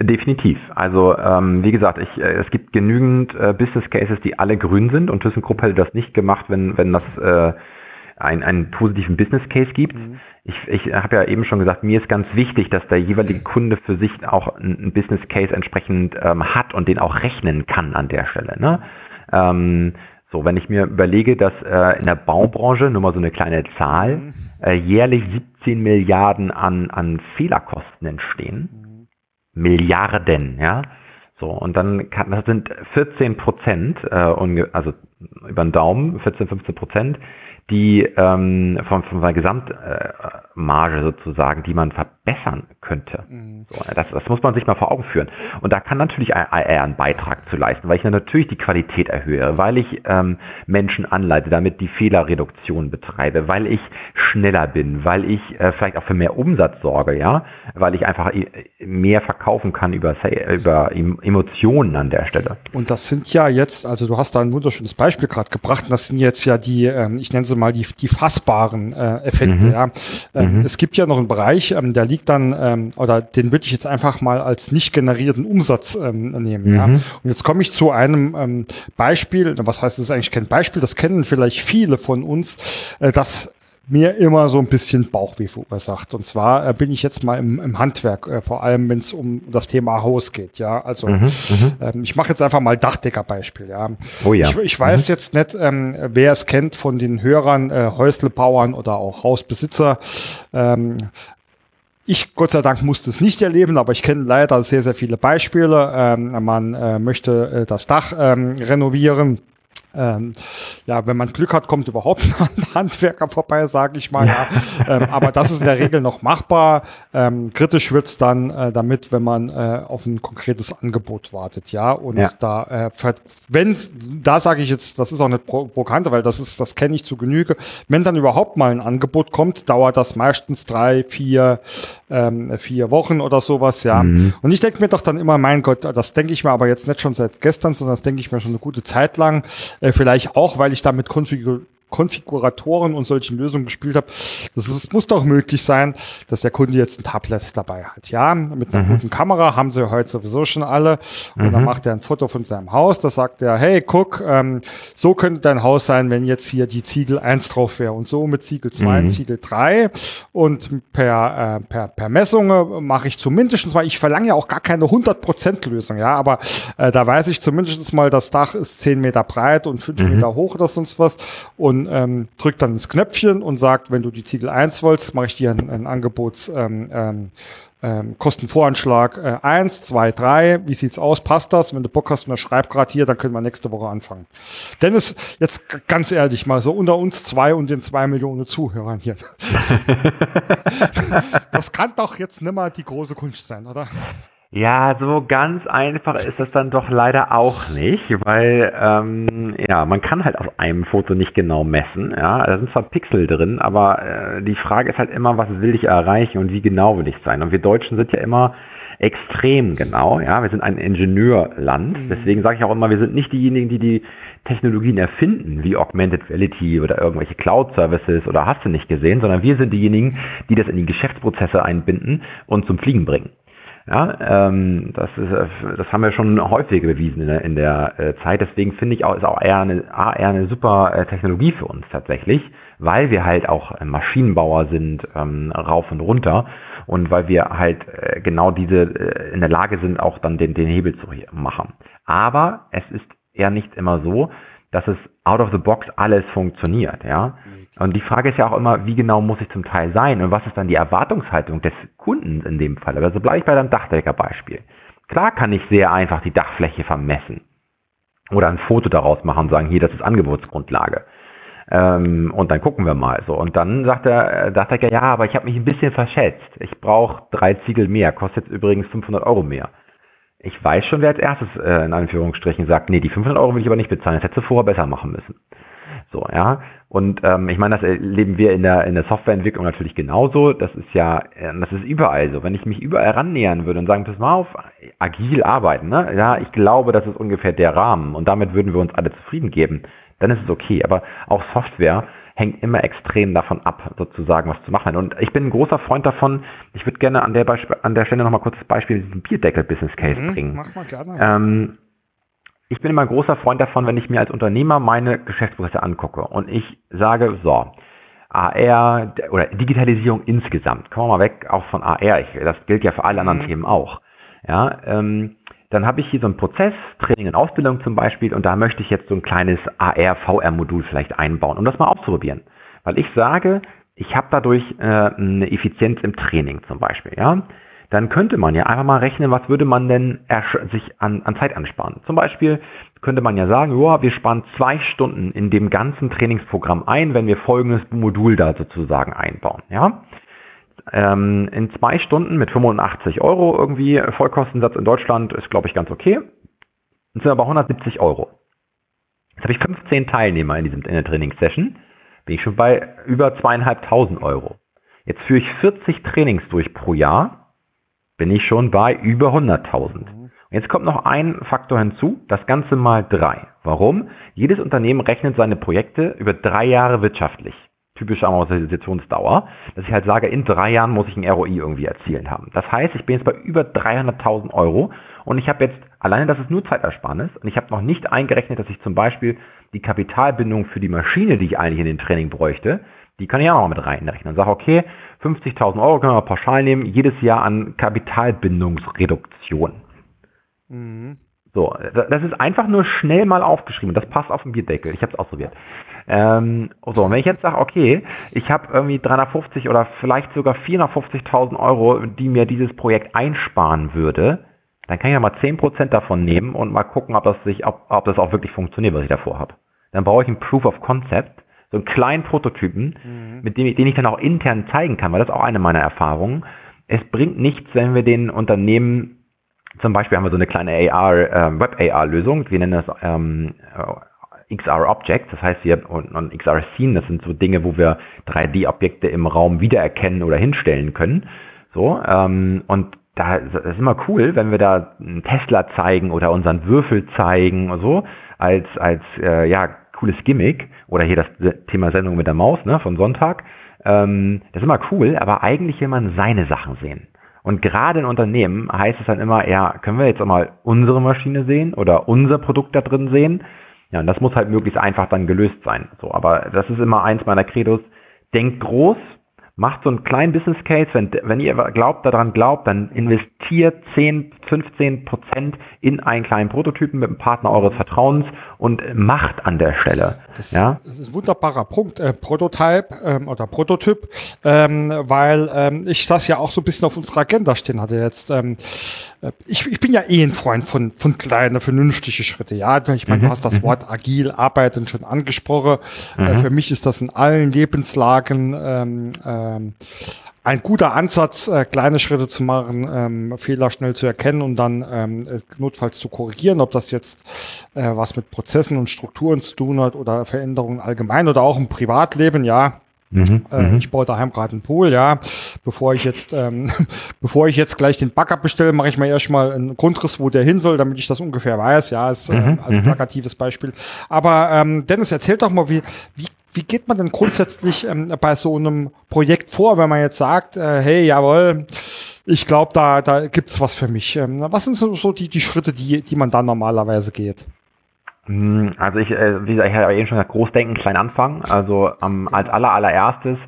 Definitiv. Also ähm, wie gesagt, ich, äh, es gibt genügend äh, Business Cases, die alle grün sind und ThyssenKrupp hätte das nicht gemacht, wenn, wenn das äh, ein, einen positiven Business Case gibt. Mhm. Ich, ich habe ja eben schon gesagt, mir ist ganz wichtig, dass der jeweilige Kunde für sich auch einen Business Case entsprechend ähm, hat und den auch rechnen kann an der Stelle. Ne? Ähm, so, wenn ich mir überlege, dass äh, in der Baubranche, nur mal so eine kleine Zahl, mhm. äh, jährlich 17 Milliarden an, an Fehlerkosten entstehen. Mhm. Milliarden, ja. So, und dann kann, das sind 14 Prozent, äh, also über den Daumen, 14, 15 Prozent, die ähm, von, von der Gesamtmarge sozusagen, die man verbessern könnte. Mhm. So, das, das muss man sich mal vor Augen führen. Und da kann natürlich eher einen Beitrag zu leisten, weil ich dann natürlich die Qualität erhöhe, weil ich ähm, Menschen anleite, damit die Fehlerreduktion betreibe, weil ich schneller bin, weil ich äh, vielleicht auch für mehr Umsatz sorge, ja, weil ich einfach äh, mehr verkaufen kann über, über Emotionen an der Stelle. Und das sind ja jetzt, also du hast da ein wunderschönes Beispiel gerade gebracht, das sind jetzt ja die, ähm, ich nenne sie mal die, die fassbaren äh, Effekte. Mhm. Ja. Ähm, mhm. Es gibt ja noch einen Bereich, ähm, der liegt dann, ähm, oder den würde ich jetzt einfach mal als nicht generierten Umsatz ähm, nehmen. Mhm. Ja. Und jetzt komme ich zu einem ähm, Beispiel, was heißt das ist eigentlich kein Beispiel, das kennen vielleicht viele von uns, äh, das mir immer so ein bisschen Bauchweh verursacht. Und zwar äh, bin ich jetzt mal im, im Handwerk, äh, vor allem wenn es um das Thema Haus geht. Ja, also mhm, mhm. ähm, ich mache jetzt einfach mal Dachdeckerbeispiel. Ja, oh ja. Ich, ich weiß mhm. jetzt nicht, ähm, wer es kennt von den Hörern, äh, Häuslebauern oder auch Hausbesitzer. Ähm, ich, Gott sei Dank, musste es nicht erleben, aber ich kenne leider sehr, sehr viele Beispiele. Ähm, man äh, möchte äh, das Dach ähm, renovieren ähm, ja, wenn man Glück hat, kommt überhaupt ein Handwerker vorbei, sage ich mal. Ja. ähm, aber das ist in der Regel noch machbar. Ähm, kritisch wird's dann äh, damit, wenn man äh, auf ein konkretes Angebot wartet, ja. Und ja. da, äh, wenn, da sage ich jetzt, das ist auch nicht provokant, weil das ist, das kenne ich zu Genüge. Wenn dann überhaupt mal ein Angebot kommt, dauert das meistens drei, vier, ähm, vier Wochen oder sowas, ja. Mhm. Und ich denke mir doch dann immer, mein Gott, das denke ich mir aber jetzt nicht schon seit gestern, sondern das denke ich mir schon eine gute Zeit lang. Äh, vielleicht auch, weil ich damit konfiguriere Konfiguratoren und solchen Lösungen gespielt habe. Das, das, muss doch möglich sein, dass der Kunde jetzt ein Tablet dabei hat. Ja, mit einer mhm. guten Kamera haben sie heute sowieso schon alle. Und mhm. dann macht er ein Foto von seinem Haus. Da sagt er, hey, guck, ähm, so könnte dein Haus sein, wenn jetzt hier die Ziegel 1 drauf wäre. Und so mit Ziegel 2 mhm. Ziegel 3. Und per, äh, per, per Messung mache ich zumindest, weil ich verlange ja auch gar keine 100% Lösung. Ja, aber äh, da weiß ich zumindest mal, das Dach ist 10 Meter breit und 5 mhm. Meter hoch oder sonst was. Und und ähm, drückt dann das Knöpfchen und sagt, wenn du die Ziegel 1 wolltest, mache ich dir ein, ein Angebots ähm, ähm, ähm, Kostenvoranschlag äh, 1, 2, 3, wie sieht's aus, passt das? Wenn du Bock hast und schreib gerade hier, dann können wir nächste Woche anfangen. Dennis, jetzt ganz ehrlich mal, so unter uns zwei und den zwei Millionen Zuhörern hier. das kann doch jetzt nimmer die große Kunst sein, oder? Ja, so ganz einfach ist das dann doch leider auch nicht, weil ähm, ja, man kann halt auf einem Foto nicht genau messen. Ja, da sind zwar Pixel drin, aber äh, die Frage ist halt immer, was will ich erreichen und wie genau will ich sein? Und wir Deutschen sind ja immer extrem genau. Ja, wir sind ein Ingenieurland. Mhm. Deswegen sage ich auch immer, wir sind nicht diejenigen, die die Technologien erfinden, wie Augmented Reality oder irgendwelche Cloud Services oder hast du nicht gesehen, sondern wir sind diejenigen, die das in die Geschäftsprozesse einbinden und zum Fliegen bringen. Ja, ähm, das, ist, äh, das haben wir schon häufig bewiesen in der, in der äh, Zeit. Deswegen finde ich auch, ist auch eher eine, eher eine super äh, Technologie für uns tatsächlich, weil wir halt auch äh, Maschinenbauer sind, ähm, rauf und runter und weil wir halt äh, genau diese äh, in der Lage sind, auch dann den, den Hebel zu machen. Aber es ist eher nicht immer so, dass es out of the box alles funktioniert, ja. Und die Frage ist ja auch immer, wie genau muss ich zum Teil sein und was ist dann die Erwartungshaltung des Kunden in dem Fall? Also bleibe ich bei deinem Dachdecker-Beispiel. Klar kann ich sehr einfach die Dachfläche vermessen oder ein Foto daraus machen und sagen, hier, das ist Angebotsgrundlage. Ähm, und dann gucken wir mal so. Und dann sagt der äh, Dachdecker, ja, aber ich habe mich ein bisschen verschätzt. Ich brauche drei Ziegel mehr, kostet jetzt übrigens 500 Euro mehr. Ich weiß schon, wer als erstes äh, in Anführungsstrichen sagt, nee, die 500 Euro will ich aber nicht bezahlen, das hättest du vorher besser machen müssen. So, ja. Und ähm, ich meine, das erleben wir in der, in der Softwareentwicklung natürlich genauso. Das ist ja, äh, das ist überall so. Wenn ich mich überall rannähern würde und sagen, pass mal auf, agil arbeiten, ne? Ja, ich glaube, das ist ungefähr der Rahmen und damit würden wir uns alle zufrieden geben, dann ist es okay. Aber auch Software hängt immer extrem davon ab, sozusagen was zu machen. Und ich bin ein großer Freund davon, ich würde gerne an der, Beisp an der Stelle nochmal kurz das Beispiel mit diesem Bierdeckel-Business-Case mhm, bringen. Mach mal gerne. Ähm, ich bin immer ein großer Freund davon, wenn ich mir als Unternehmer meine Geschäftsprozesse angucke und ich sage, so, AR oder Digitalisierung insgesamt, kommen wir mal weg auch von AR, ich, das gilt ja für alle anderen mhm. Themen auch. Ja, ähm, dann habe ich hier so einen Prozess, Training und Ausbildung zum Beispiel, und da möchte ich jetzt so ein kleines AR-VR-Modul vielleicht einbauen, um das mal auszuprobieren. Weil ich sage, ich habe dadurch äh, eine Effizienz im Training zum Beispiel. Ja? dann könnte man ja einfach mal rechnen, was würde man denn sich an, an Zeit ansparen. Zum Beispiel könnte man ja sagen, ja, wir sparen zwei Stunden in dem ganzen Trainingsprogramm ein, wenn wir folgendes Modul da sozusagen einbauen. Ja? Ähm, in zwei Stunden mit 85 Euro irgendwie, Vollkostensatz in Deutschland ist, glaube ich, ganz okay. Das sind aber 170 Euro. Jetzt habe ich 15 Teilnehmer in, diesem, in der Trainingssession, bin ich schon bei über zweieinhalbtausend Euro. Jetzt führe ich 40 Trainings durch pro Jahr bin ich schon bei über 100.000. Jetzt kommt noch ein Faktor hinzu, das Ganze mal drei. Warum? Jedes Unternehmen rechnet seine Projekte über drei Jahre wirtschaftlich. Typische Amortisationsdauer, dass ich halt sage, in drei Jahren muss ich ein ROI irgendwie erzielen haben. Das heißt, ich bin jetzt bei über 300.000 Euro und ich habe jetzt, alleine das ist nur Zeitersparnis und ich habe noch nicht eingerechnet, dass ich zum Beispiel die Kapitalbindung für die Maschine, die ich eigentlich in den Training bräuchte, die kann ich auch noch mit reinrechnen und sage, okay, 50.000 Euro können wir pauschal nehmen, jedes Jahr an Kapitalbindungsreduktion. Mhm. So, das ist einfach nur schnell mal aufgeschrieben. Das passt auf den Bierdeckel. Ich habe es ausprobiert. Ähm, so, und wenn ich jetzt sage, okay, ich habe irgendwie 350 oder vielleicht sogar 450.000 Euro, die mir dieses Projekt einsparen würde, dann kann ich ja mal 10% davon nehmen und mal gucken, ob das, sich, ob, ob das auch wirklich funktioniert, was ich davor habe. dann brauche ich ein Proof of Concept, so einen kleinen Prototypen, mhm. mit dem den ich dann auch intern zeigen kann, weil das ist auch eine meiner Erfahrungen. Es bringt nichts, wenn wir den Unternehmen zum Beispiel haben wir so eine kleine AR, äh, Web-AR-Lösung. Wir nennen das ähm, äh, XR Objects, das heißt hier und, und XR Scene, das sind so Dinge, wo wir 3D-Objekte im Raum wiedererkennen oder hinstellen können. So, ähm, und da ist immer cool, wenn wir da einen Tesla zeigen oder unseren Würfel zeigen oder so, als, als äh, ja, cooles Gimmick. Oder hier das Thema Sendung mit der Maus ne, von Sonntag. Ähm, das ist immer cool, aber eigentlich will man seine Sachen sehen. Und gerade in Unternehmen heißt es dann immer, ja, können wir jetzt auch mal unsere Maschine sehen oder unser Produkt da drin sehen? Ja, und das muss halt möglichst einfach dann gelöst sein. So, aber das ist immer eins meiner Credos. Denkt groß, macht so einen kleinen Business Case, wenn, wenn ihr glaubt, daran glaubt, dann investiert 10, 15 Prozent in einen kleinen Prototypen mit einem Partner eures Vertrauens und macht an der Stelle. Das, ja? das ist ein wunderbarer Punkt, äh, Prototype ähm, oder Prototyp, ähm, weil ähm, ich das ja auch so ein bisschen auf unserer Agenda stehen hatte jetzt. Ähm, äh, ich, ich bin ja eh ein Freund von, von kleinen, vernünftigen Schritte. Ja, ich meine, mhm. du hast das mhm. Wort agil arbeiten schon angesprochen. Äh, mhm. Äh, für mich ist das in allen Lebenslagen ähm, ähm, ein guter Ansatz, äh, kleine Schritte zu machen, ähm, Fehler schnell zu erkennen und dann ähm, äh, notfalls zu korrigieren, ob das jetzt äh, was mit Prozessen und Strukturen zu tun hat oder Veränderungen allgemein oder auch im Privatleben, ja. Mhm, äh, ich baue daheim gerade einen Pool, ja. Bevor ich jetzt, ähm, bevor ich jetzt gleich den Bagger bestelle, mache ich mir erstmal einen Grundriss, wo der hin soll, damit ich das ungefähr weiß. Ja, ist äh, mhm, als mhm. plakatives Beispiel. Aber ähm, Dennis, erzähl doch mal, wie, wie, wie geht man denn grundsätzlich ähm, bei so einem Projekt vor, wenn man jetzt sagt, äh, hey, jawohl, ich glaube, da, da gibt's was für mich. Ähm, was sind so, so die, die Schritte, die, die man da normalerweise geht? Hm, also ich, äh, wie gesagt, ich habe eben schon gesagt, groß denken, klein anfangen. Also ähm, als aller, allererstes,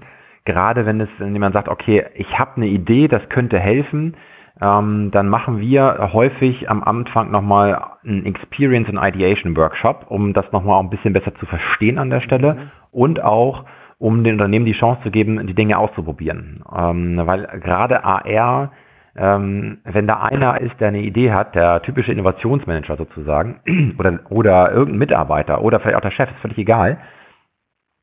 gerade wenn es, wenn jemand sagt, okay, ich habe eine Idee, das könnte helfen, ähm, dann machen wir häufig am Anfang nochmal einen Experience and Ideation Workshop, um das nochmal ein bisschen besser zu verstehen an der Stelle mhm. und auch um den Unternehmen die Chance zu geben, die Dinge auszuprobieren. Ähm, weil gerade AR ähm, wenn da einer ist, der eine Idee hat, der typische Innovationsmanager sozusagen, oder, oder irgendein Mitarbeiter oder vielleicht auch der Chef, ist völlig egal,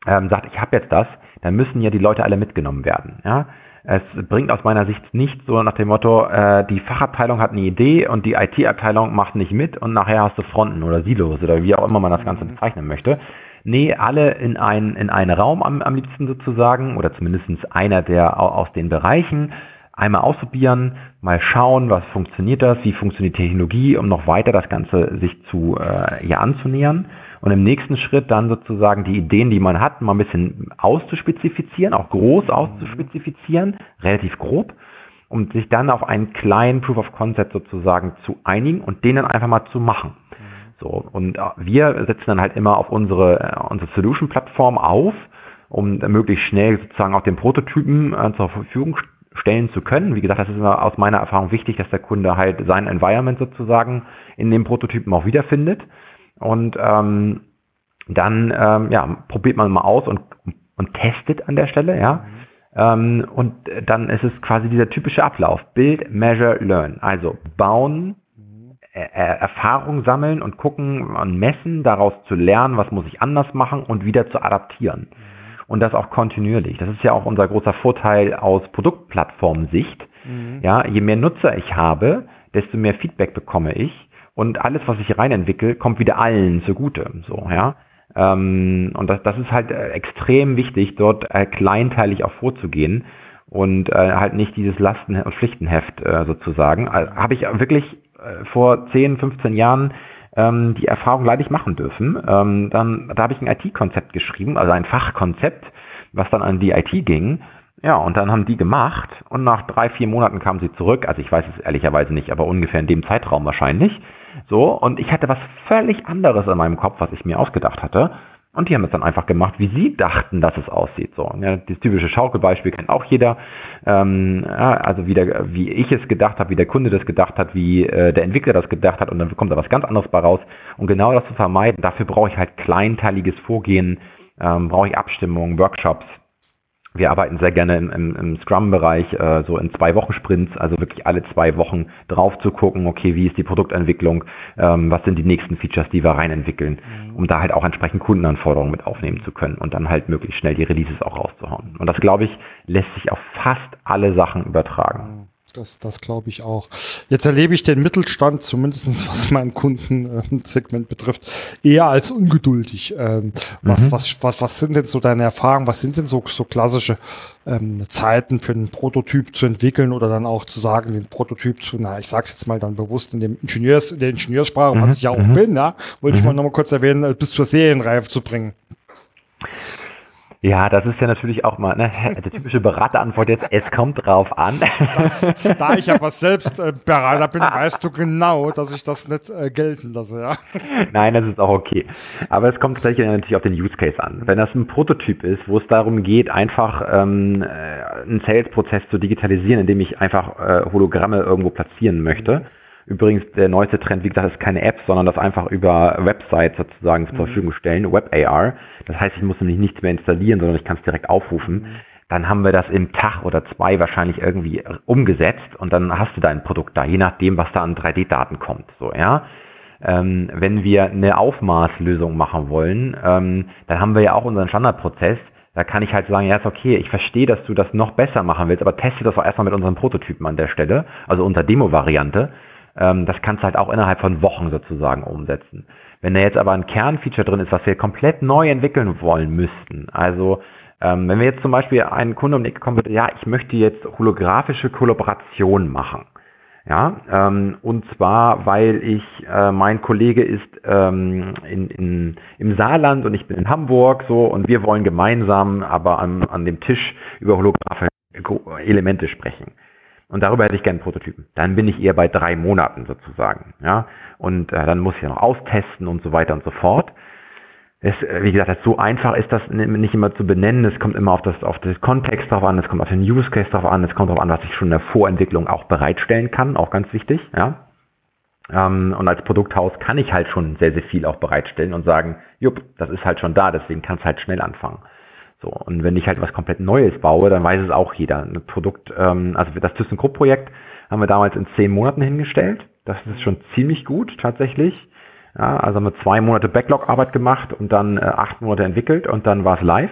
ähm, sagt, ich habe jetzt das, dann müssen ja die Leute alle mitgenommen werden. Ja? Es bringt aus meiner Sicht nicht so nach dem Motto, äh, die Fachabteilung hat eine Idee und die IT-Abteilung macht nicht mit und nachher hast du Fronten oder Silos oder wie auch immer man das Ganze mhm. bezeichnen möchte. Nee, alle in, ein, in einen Raum am, am liebsten sozusagen oder zumindest einer der aus den Bereichen einmal ausprobieren, mal schauen, was funktioniert das, wie funktioniert die Technologie, um noch weiter das Ganze sich zu äh, ja, anzunähern. Und im nächsten Schritt dann sozusagen die Ideen, die man hat, mal ein bisschen auszuspezifizieren, auch groß auszuspezifizieren, relativ grob, um sich dann auf einen kleinen Proof of Concept sozusagen zu einigen und den dann einfach mal zu machen. So, und äh, wir setzen dann halt immer auf unsere, äh, unsere Solution-Plattform auf, um möglichst schnell sozusagen auch den Prototypen äh, zur Verfügung stellen zu können. Wie gesagt, das ist immer aus meiner Erfahrung wichtig, dass der Kunde halt sein Environment sozusagen in dem Prototypen auch wiederfindet. Und ähm, dann ähm, ja, probiert man mal aus und, und testet an der Stelle, ja. Ähm, und dann ist es quasi dieser typische Ablauf. Build, measure, learn. Also bauen, äh, Erfahrung sammeln und gucken und messen, daraus zu lernen, was muss ich anders machen und wieder zu adaptieren und das auch kontinuierlich. Das ist ja auch unser großer Vorteil aus Produktplattformsicht. Mhm. Ja, je mehr Nutzer ich habe, desto mehr Feedback bekomme ich und alles, was ich reinentwickle, kommt wieder allen zugute. So, ja. Ähm, und das, das ist halt äh, extrem wichtig, dort äh, kleinteilig auch vorzugehen und äh, halt nicht dieses Lasten- und Pflichtenheft äh, sozusagen. Also, Habe ich wirklich äh, vor 10, 15 Jahren ähm, die Erfahrung leider machen dürfen. Ähm, dann, da habe ich ein IT-Konzept geschrieben, also ein Fachkonzept, was dann an die IT ging. Ja, und dann haben die gemacht und nach drei, vier Monaten kamen sie zurück. Also ich weiß es ehrlicherweise nicht, aber ungefähr in dem Zeitraum wahrscheinlich. So, und ich hatte was völlig anderes in meinem Kopf, was ich mir ausgedacht hatte. Und die haben es dann einfach gemacht, wie sie dachten, dass es aussieht. So, ja, das typische Schaukelbeispiel kennt auch jeder. Ähm, ja, also wie, der, wie ich es gedacht habe, wie der Kunde das gedacht hat, wie äh, der Entwickler das gedacht hat und dann kommt da was ganz anderes bei raus. Und genau das zu vermeiden, dafür brauche ich halt kleinteiliges Vorgehen, ähm, brauche ich Abstimmungen, Workshops, wir arbeiten sehr gerne im, im, im Scrum-Bereich, äh, so in zwei Wochen Sprints, also wirklich alle zwei Wochen drauf zu gucken, okay, wie ist die Produktentwicklung, ähm, was sind die nächsten Features, die wir reinentwickeln, mhm. um da halt auch entsprechend Kundenanforderungen mit aufnehmen zu können und dann halt möglichst schnell die Releases auch rauszuhauen. Und das, glaube ich, lässt sich auf fast alle Sachen übertragen. Mhm. Das, das glaube ich auch. Jetzt erlebe ich den Mittelstand, zumindest was mein Kundensegment betrifft, eher als ungeduldig. Ähm, was, mhm. was, was, was sind denn so deine Erfahrungen? Was sind denn so, so klassische ähm, Zeiten für einen Prototyp zu entwickeln oder dann auch zu sagen, den Prototyp zu, na, ich sag's jetzt mal dann bewusst in dem Ingenieurs, in der Ingenieurssprache, mhm. was ich ja auch mhm. bin, ja, wollte ich mhm. mal nochmal kurz erwähnen, äh, bis zur Serienreife zu bringen. Ja, das ist ja natürlich auch mal ne, die typische Beraterantwort jetzt, es kommt drauf an. Das, da ich aber selbst äh, Berater bin, weißt du genau, dass ich das nicht äh, gelten lasse, ja. Nein, das ist auch okay. Aber es kommt tatsächlich natürlich auf den Use Case an. Wenn das ein Prototyp ist, wo es darum geht, einfach ähm, äh, einen Sales-Prozess zu digitalisieren, indem ich einfach äh, Hologramme irgendwo platzieren möchte, Übrigens, der neueste Trend, wie gesagt, ist keine App, sondern das einfach über Websites sozusagen zur mhm. Verfügung stellen, Web AR. Das heißt, ich muss nämlich nichts mehr installieren, sondern ich kann es direkt aufrufen. Mhm. Dann haben wir das im Tag oder zwei wahrscheinlich irgendwie umgesetzt und dann hast du dein Produkt da, je nachdem, was da an 3D-Daten kommt. So, ja. Ähm, wenn wir eine Aufmaßlösung machen wollen, ähm, dann haben wir ja auch unseren Standardprozess. Da kann ich halt sagen, ja, ist okay, ich verstehe, dass du das noch besser machen willst, aber teste das auch erstmal mit unseren Prototypen an der Stelle, also unserer Demo-Variante. Ähm, das kannst du halt auch innerhalb von Wochen sozusagen umsetzen. Wenn da jetzt aber ein Kernfeature drin ist, was wir komplett neu entwickeln wollen müssten, also ähm, wenn wir jetzt zum Beispiel einen Kunde um die Ecke kommen würde, ja, ich möchte jetzt holographische Kollaboration machen. Ja, ähm, und zwar, weil ich, äh, mein Kollege ist ähm, in, in, im Saarland und ich bin in Hamburg so und wir wollen gemeinsam aber an, an dem Tisch über holographische Elemente sprechen. Und darüber hätte ich gerne einen Prototypen. Dann bin ich eher bei drei Monaten sozusagen. Ja? Und äh, dann muss ich ja noch austesten und so weiter und so fort. Es, äh, wie gesagt, so einfach ist das nicht immer zu benennen. Es kommt immer auf das, auf das Kontext drauf an, es kommt auf den Use Case drauf an, es kommt darauf an, was ich schon in der Vorentwicklung auch bereitstellen kann, auch ganz wichtig. Ja? Ähm, und als Produkthaus kann ich halt schon sehr, sehr viel auch bereitstellen und sagen, jupp, das ist halt schon da, deswegen kann es halt schnell anfangen. So, und wenn ich halt was komplett Neues baue, dann weiß es auch jeder. Ein Produkt, ähm, also das ThyssenKrupp-Projekt haben wir damals in zehn Monaten hingestellt. Das ist schon ziemlich gut tatsächlich. Ja, also haben wir zwei Monate Backlog-Arbeit gemacht und dann äh, acht Monate entwickelt und dann war es live.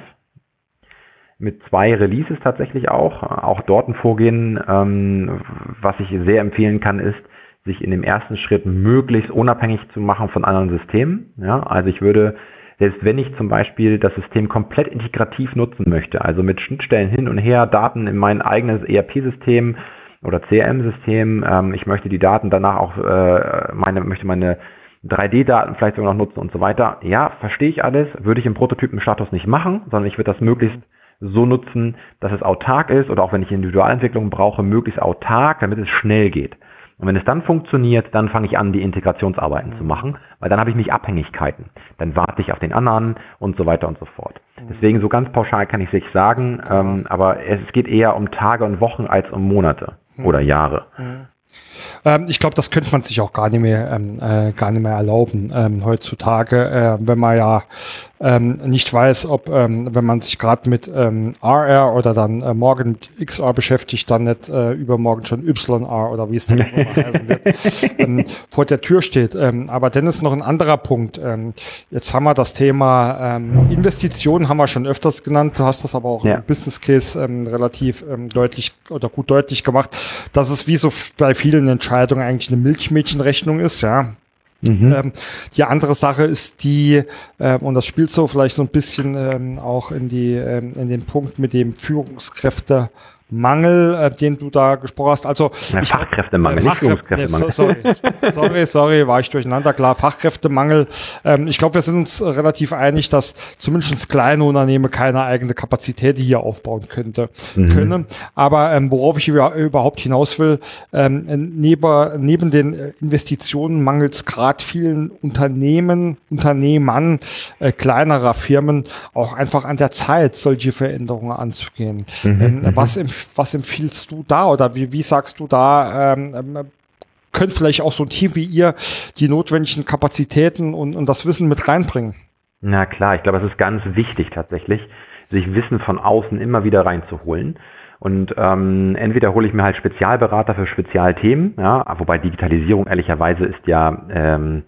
Mit zwei Releases tatsächlich auch. Auch dort ein Vorgehen, ähm, was ich sehr empfehlen kann, ist, sich in dem ersten Schritt möglichst unabhängig zu machen von anderen Systemen. Ja, also ich würde selbst wenn ich zum Beispiel das System komplett integrativ nutzen möchte, also mit Schnittstellen hin und her, Daten in mein eigenes ERP-System oder CRM-System, ähm, ich möchte die Daten danach auch, äh, meine, möchte meine 3D-Daten vielleicht sogar noch nutzen und so weiter. Ja, verstehe ich alles, würde ich im Prototypen-Status nicht machen, sondern ich würde das möglichst so nutzen, dass es autark ist oder auch wenn ich Individualentwicklung brauche, möglichst autark, damit es schnell geht. Und wenn es dann funktioniert, dann fange ich an, die Integrationsarbeiten mhm. zu machen, weil dann habe ich mich Abhängigkeiten. Dann warte ich auf den anderen und so weiter und so fort. Mhm. Deswegen so ganz pauschal kann ich es nicht sagen, ähm, aber es geht eher um Tage und Wochen als um Monate mhm. oder Jahre. Ähm, ich glaube, das könnte man sich auch gar nicht mehr, ähm, äh, gar nicht mehr erlauben ähm, heutzutage, äh, wenn man ja ähm, nicht weiß, ob, ähm, wenn man sich gerade mit ähm, RR oder dann äh, morgen mit XR beschäftigt, dann nicht äh, übermorgen schon YR oder wie es dann immer heißen wird, ähm, vor der Tür steht. Ähm, aber dann ist noch ein anderer Punkt. Ähm, jetzt haben wir das Thema ähm, Investitionen, haben wir schon öfters genannt. Du hast das aber auch ja. im Business Case ähm, relativ ähm, deutlich oder gut deutlich gemacht, dass es wie so bei vielen Entscheidungen eigentlich eine Milchmädchenrechnung ist, ja. Mhm. Ähm, die andere Sache ist die, ähm, und das spielt so vielleicht so ein bisschen ähm, auch in die, ähm, in den Punkt mit dem Führungskräfte Mangel, äh, den du da gesprochen hast. Also Na, ich, Fachkräftemangel, äh, Fachkrä sorry, sorry, sorry, war ich durcheinander. Klar, Fachkräftemangel. Ähm, ich glaube, wir sind uns relativ einig, dass zumindest kleine Unternehmen keine eigene Kapazität hier aufbauen könnte, mhm. können. Aber ähm, worauf ich überhaupt hinaus will, ähm, neben, neben den Investitionen mangelt es gerade vielen Unternehmen, Unternehmern, äh, kleinerer Firmen auch einfach an der Zeit, solche Veränderungen anzugehen. Mhm. Ähm, mhm. was im was empfiehlst du da oder wie, wie sagst du da, ähm, ähm, könnt vielleicht auch so ein Team wie ihr die notwendigen Kapazitäten und, und das Wissen mit reinbringen? Na klar, ich glaube, es ist ganz wichtig tatsächlich, sich Wissen von außen immer wieder reinzuholen. Und ähm, entweder hole ich mir halt Spezialberater für Spezialthemen, ja, wobei Digitalisierung ehrlicherweise ist ja, ähm,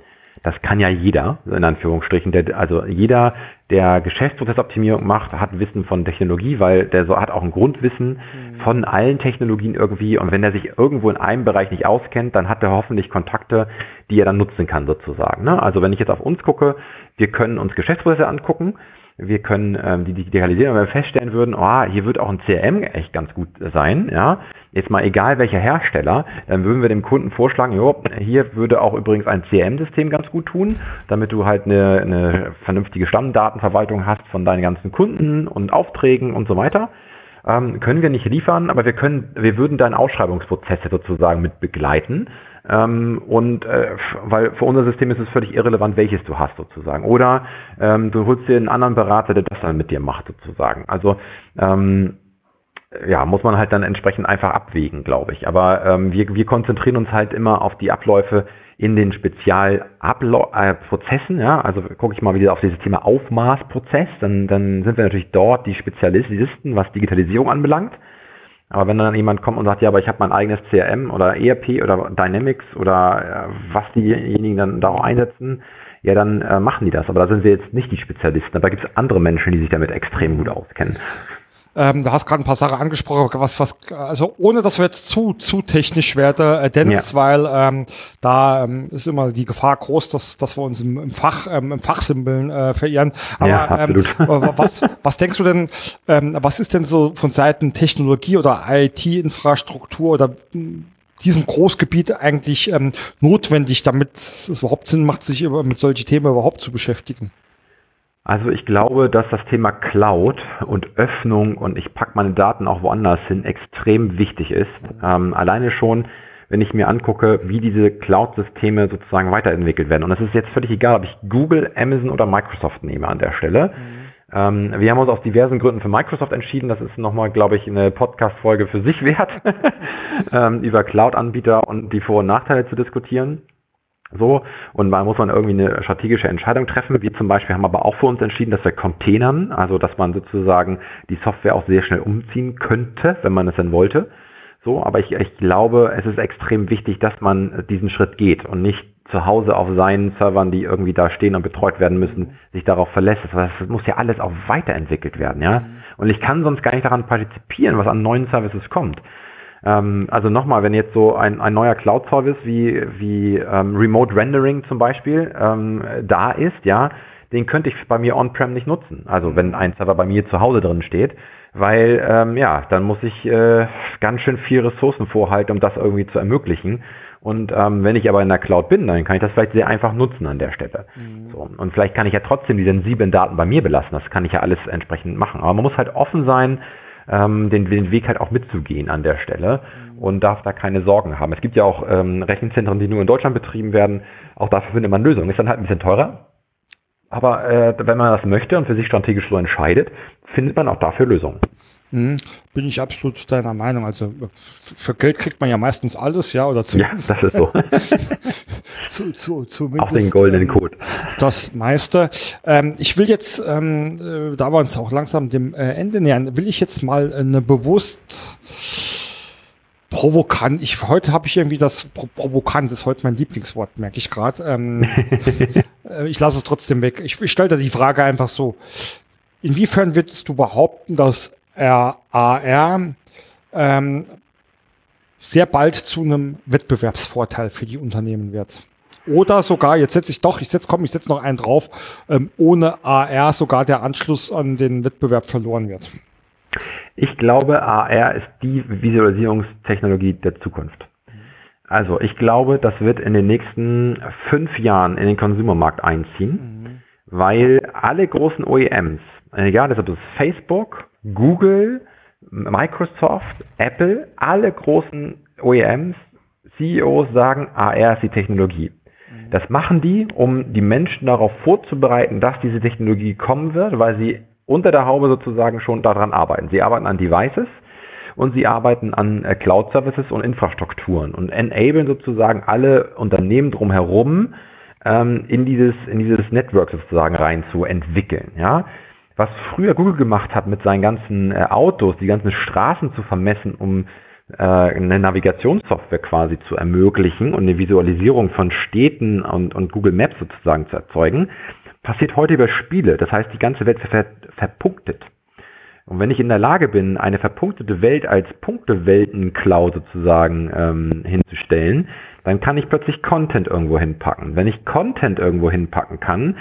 das kann ja jeder, in Anführungsstrichen. Der, also jeder, der Geschäftsprozessoptimierung macht, hat Wissen von Technologie, weil der so hat auch ein Grundwissen mhm. von allen Technologien irgendwie. Und wenn er sich irgendwo in einem Bereich nicht auskennt, dann hat er hoffentlich Kontakte, die er dann nutzen kann sozusagen. Ne? Also wenn ich jetzt auf uns gucke, wir können uns Geschäftsprozesse angucken wir können ähm, die digitalisieren, wenn wir feststellen würden, oh, hier wird auch ein CRM echt ganz gut sein, ja, jetzt mal egal welcher Hersteller, dann würden wir dem Kunden vorschlagen, jo, hier würde auch übrigens ein CRM-System ganz gut tun, damit du halt eine, eine vernünftige Stammdatenverwaltung hast von deinen ganzen Kunden und Aufträgen und so weiter. Ähm, können wir nicht liefern, aber wir können, wir würden deine Ausschreibungsprozesse sozusagen mit begleiten ähm, und äh, weil für unser System ist es völlig irrelevant, welches du hast sozusagen. Oder ähm, du holst dir einen anderen Berater, der das dann mit dir macht sozusagen. Also ähm, ja, muss man halt dann entsprechend einfach abwägen, glaube ich. Aber ähm, wir, wir konzentrieren uns halt immer auf die Abläufe in den Spezialprozessen. Äh, ja, also gucke ich mal wieder auf dieses Thema Aufmaßprozess, dann, dann sind wir natürlich dort die Spezialisten, was Digitalisierung anbelangt. Aber wenn dann jemand kommt und sagt, ja, aber ich habe mein eigenes CRM oder ERP oder Dynamics oder äh, was diejenigen dann da auch einsetzen, ja, dann äh, machen die das. Aber da sind wir jetzt nicht die Spezialisten. Aber da gibt es andere Menschen, die sich damit extrem gut auskennen. Ähm, du hast gerade ein paar Sachen angesprochen, was, was, also ohne dass wir jetzt zu, zu technisch werden, äh, Dennis, ja. weil ähm, da ähm, ist immer die Gefahr groß, dass, dass wir uns im, im Fach, ähm, im Fachsimpeln äh, verirren. Aber ja, ähm, was, was denkst du denn, ähm, was ist denn so von Seiten Technologie oder IT-Infrastruktur oder hm, diesem Großgebiet eigentlich ähm, notwendig, damit es überhaupt Sinn macht, sich über, mit solchen Themen überhaupt zu beschäftigen? Also ich glaube, dass das Thema Cloud und Öffnung und ich packe meine Daten auch woanders hin extrem wichtig ist. Ähm, alleine schon, wenn ich mir angucke, wie diese Cloud-Systeme sozusagen weiterentwickelt werden. Und es ist jetzt völlig egal, ob ich Google, Amazon oder Microsoft nehme an der Stelle. Mhm. Ähm, wir haben uns aus diversen Gründen für Microsoft entschieden. Das ist nochmal, glaube ich, eine Podcast-Folge für sich wert, ähm, über Cloud-Anbieter und die Vor- und Nachteile zu diskutieren. So, und da muss man irgendwie eine strategische Entscheidung treffen. Wir zum Beispiel haben aber auch für uns entschieden, dass wir Containern, also dass man sozusagen die Software auch sehr schnell umziehen könnte, wenn man es denn wollte. So, aber ich, ich glaube, es ist extrem wichtig, dass man diesen Schritt geht und nicht zu Hause auf seinen Servern, die irgendwie da stehen und betreut werden müssen, sich darauf verlässt. Das muss ja alles auch weiterentwickelt werden, ja. Und ich kann sonst gar nicht daran partizipieren, was an neuen Services kommt. Ähm, also nochmal, wenn jetzt so ein, ein neuer Cloud-Service wie, wie ähm, Remote Rendering zum Beispiel ähm, da ist, ja, den könnte ich bei mir on-prem nicht nutzen. Also wenn ein Server bei mir zu Hause drin steht, weil ähm, ja, dann muss ich äh, ganz schön viel Ressourcen vorhalten, um das irgendwie zu ermöglichen. Und ähm, wenn ich aber in der Cloud bin, dann kann ich das vielleicht sehr einfach nutzen an der Stelle. Mhm. So. Und vielleicht kann ich ja trotzdem die sensiblen Daten bei mir belassen. Das kann ich ja alles entsprechend machen. Aber man muss halt offen sein, ähm, den, den Weg halt auch mitzugehen an der Stelle und darf da keine Sorgen haben. Es gibt ja auch ähm, Rechenzentren, die nur in Deutschland betrieben werden. Auch dafür findet man Lösungen. Ist dann halt ein bisschen teurer. Aber äh, wenn man das möchte und für sich strategisch so entscheidet, findet man auch dafür Lösungen. Mhm, bin ich absolut deiner Meinung. Also für Geld kriegt man ja meistens alles, ja, oder zumindest. Ja, das ist so. zu, zu, zumindest, auch den goldenen Code. Das meiste. Ähm, ich will jetzt, ähm, äh, da wir uns auch langsam dem äh, Ende nähern, will ich jetzt mal eine bewusst provokant. Ich heute habe ich irgendwie das Pro provokant ist heute mein Lieblingswort, merke ich gerade. Ähm, äh, ich lasse es trotzdem weg. Ich, ich stelle da die Frage einfach so: Inwiefern würdest du behaupten, dass RAR ähm, sehr bald zu einem Wettbewerbsvorteil für die Unternehmen wird. Oder sogar, jetzt setze ich doch, ich setze, komm, ich setze noch einen drauf, ähm, ohne AR sogar der Anschluss an den Wettbewerb verloren wird. Ich glaube, AR ist die Visualisierungstechnologie der Zukunft. Also ich glaube, das wird in den nächsten fünf Jahren in den Konsumermarkt einziehen, mhm. weil alle großen OEMs, egal ob es Facebook, Google, Microsoft, Apple, alle großen OEMs, CEOs sagen, AR ist die Technologie. Mhm. Das machen die, um die Menschen darauf vorzubereiten, dass diese Technologie kommen wird, weil sie unter der Haube sozusagen schon daran arbeiten. Sie arbeiten an Devices und sie arbeiten an äh, Cloud Services und Infrastrukturen und enablen sozusagen alle Unternehmen drumherum ähm, in dieses in dieses Network sozusagen rein zu entwickeln. Ja, was früher Google gemacht hat mit seinen ganzen äh, Autos, die ganzen Straßen zu vermessen, um äh, eine Navigationssoftware quasi zu ermöglichen und eine Visualisierung von Städten und, und Google Maps sozusagen zu erzeugen, passiert heute über Spiele. Das heißt, die ganze Welt ver verpunktet. Und wenn ich in der Lage bin, eine verpunktete Welt als Punkteweltenklau sozusagen ähm, hinzustellen, dann kann ich plötzlich Content irgendwo hinpacken. Wenn ich Content irgendwo hinpacken kann,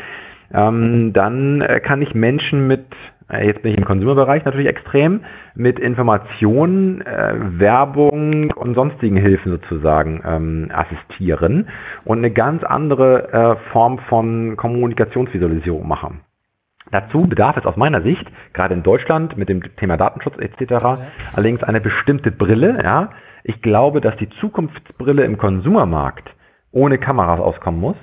ähm, dann äh, kann ich Menschen mit, äh, jetzt bin ich im Konsumerbereich natürlich extrem, mit Informationen, äh, Werbung und sonstigen Hilfen sozusagen ähm, assistieren und eine ganz andere äh, Form von Kommunikationsvisualisierung machen. Dazu bedarf es aus meiner Sicht, gerade in Deutschland mit dem Thema Datenschutz etc., ja. allerdings eine bestimmte Brille. Ja. Ich glaube, dass die Zukunftsbrille im Konsumermarkt ohne Kameras auskommen muss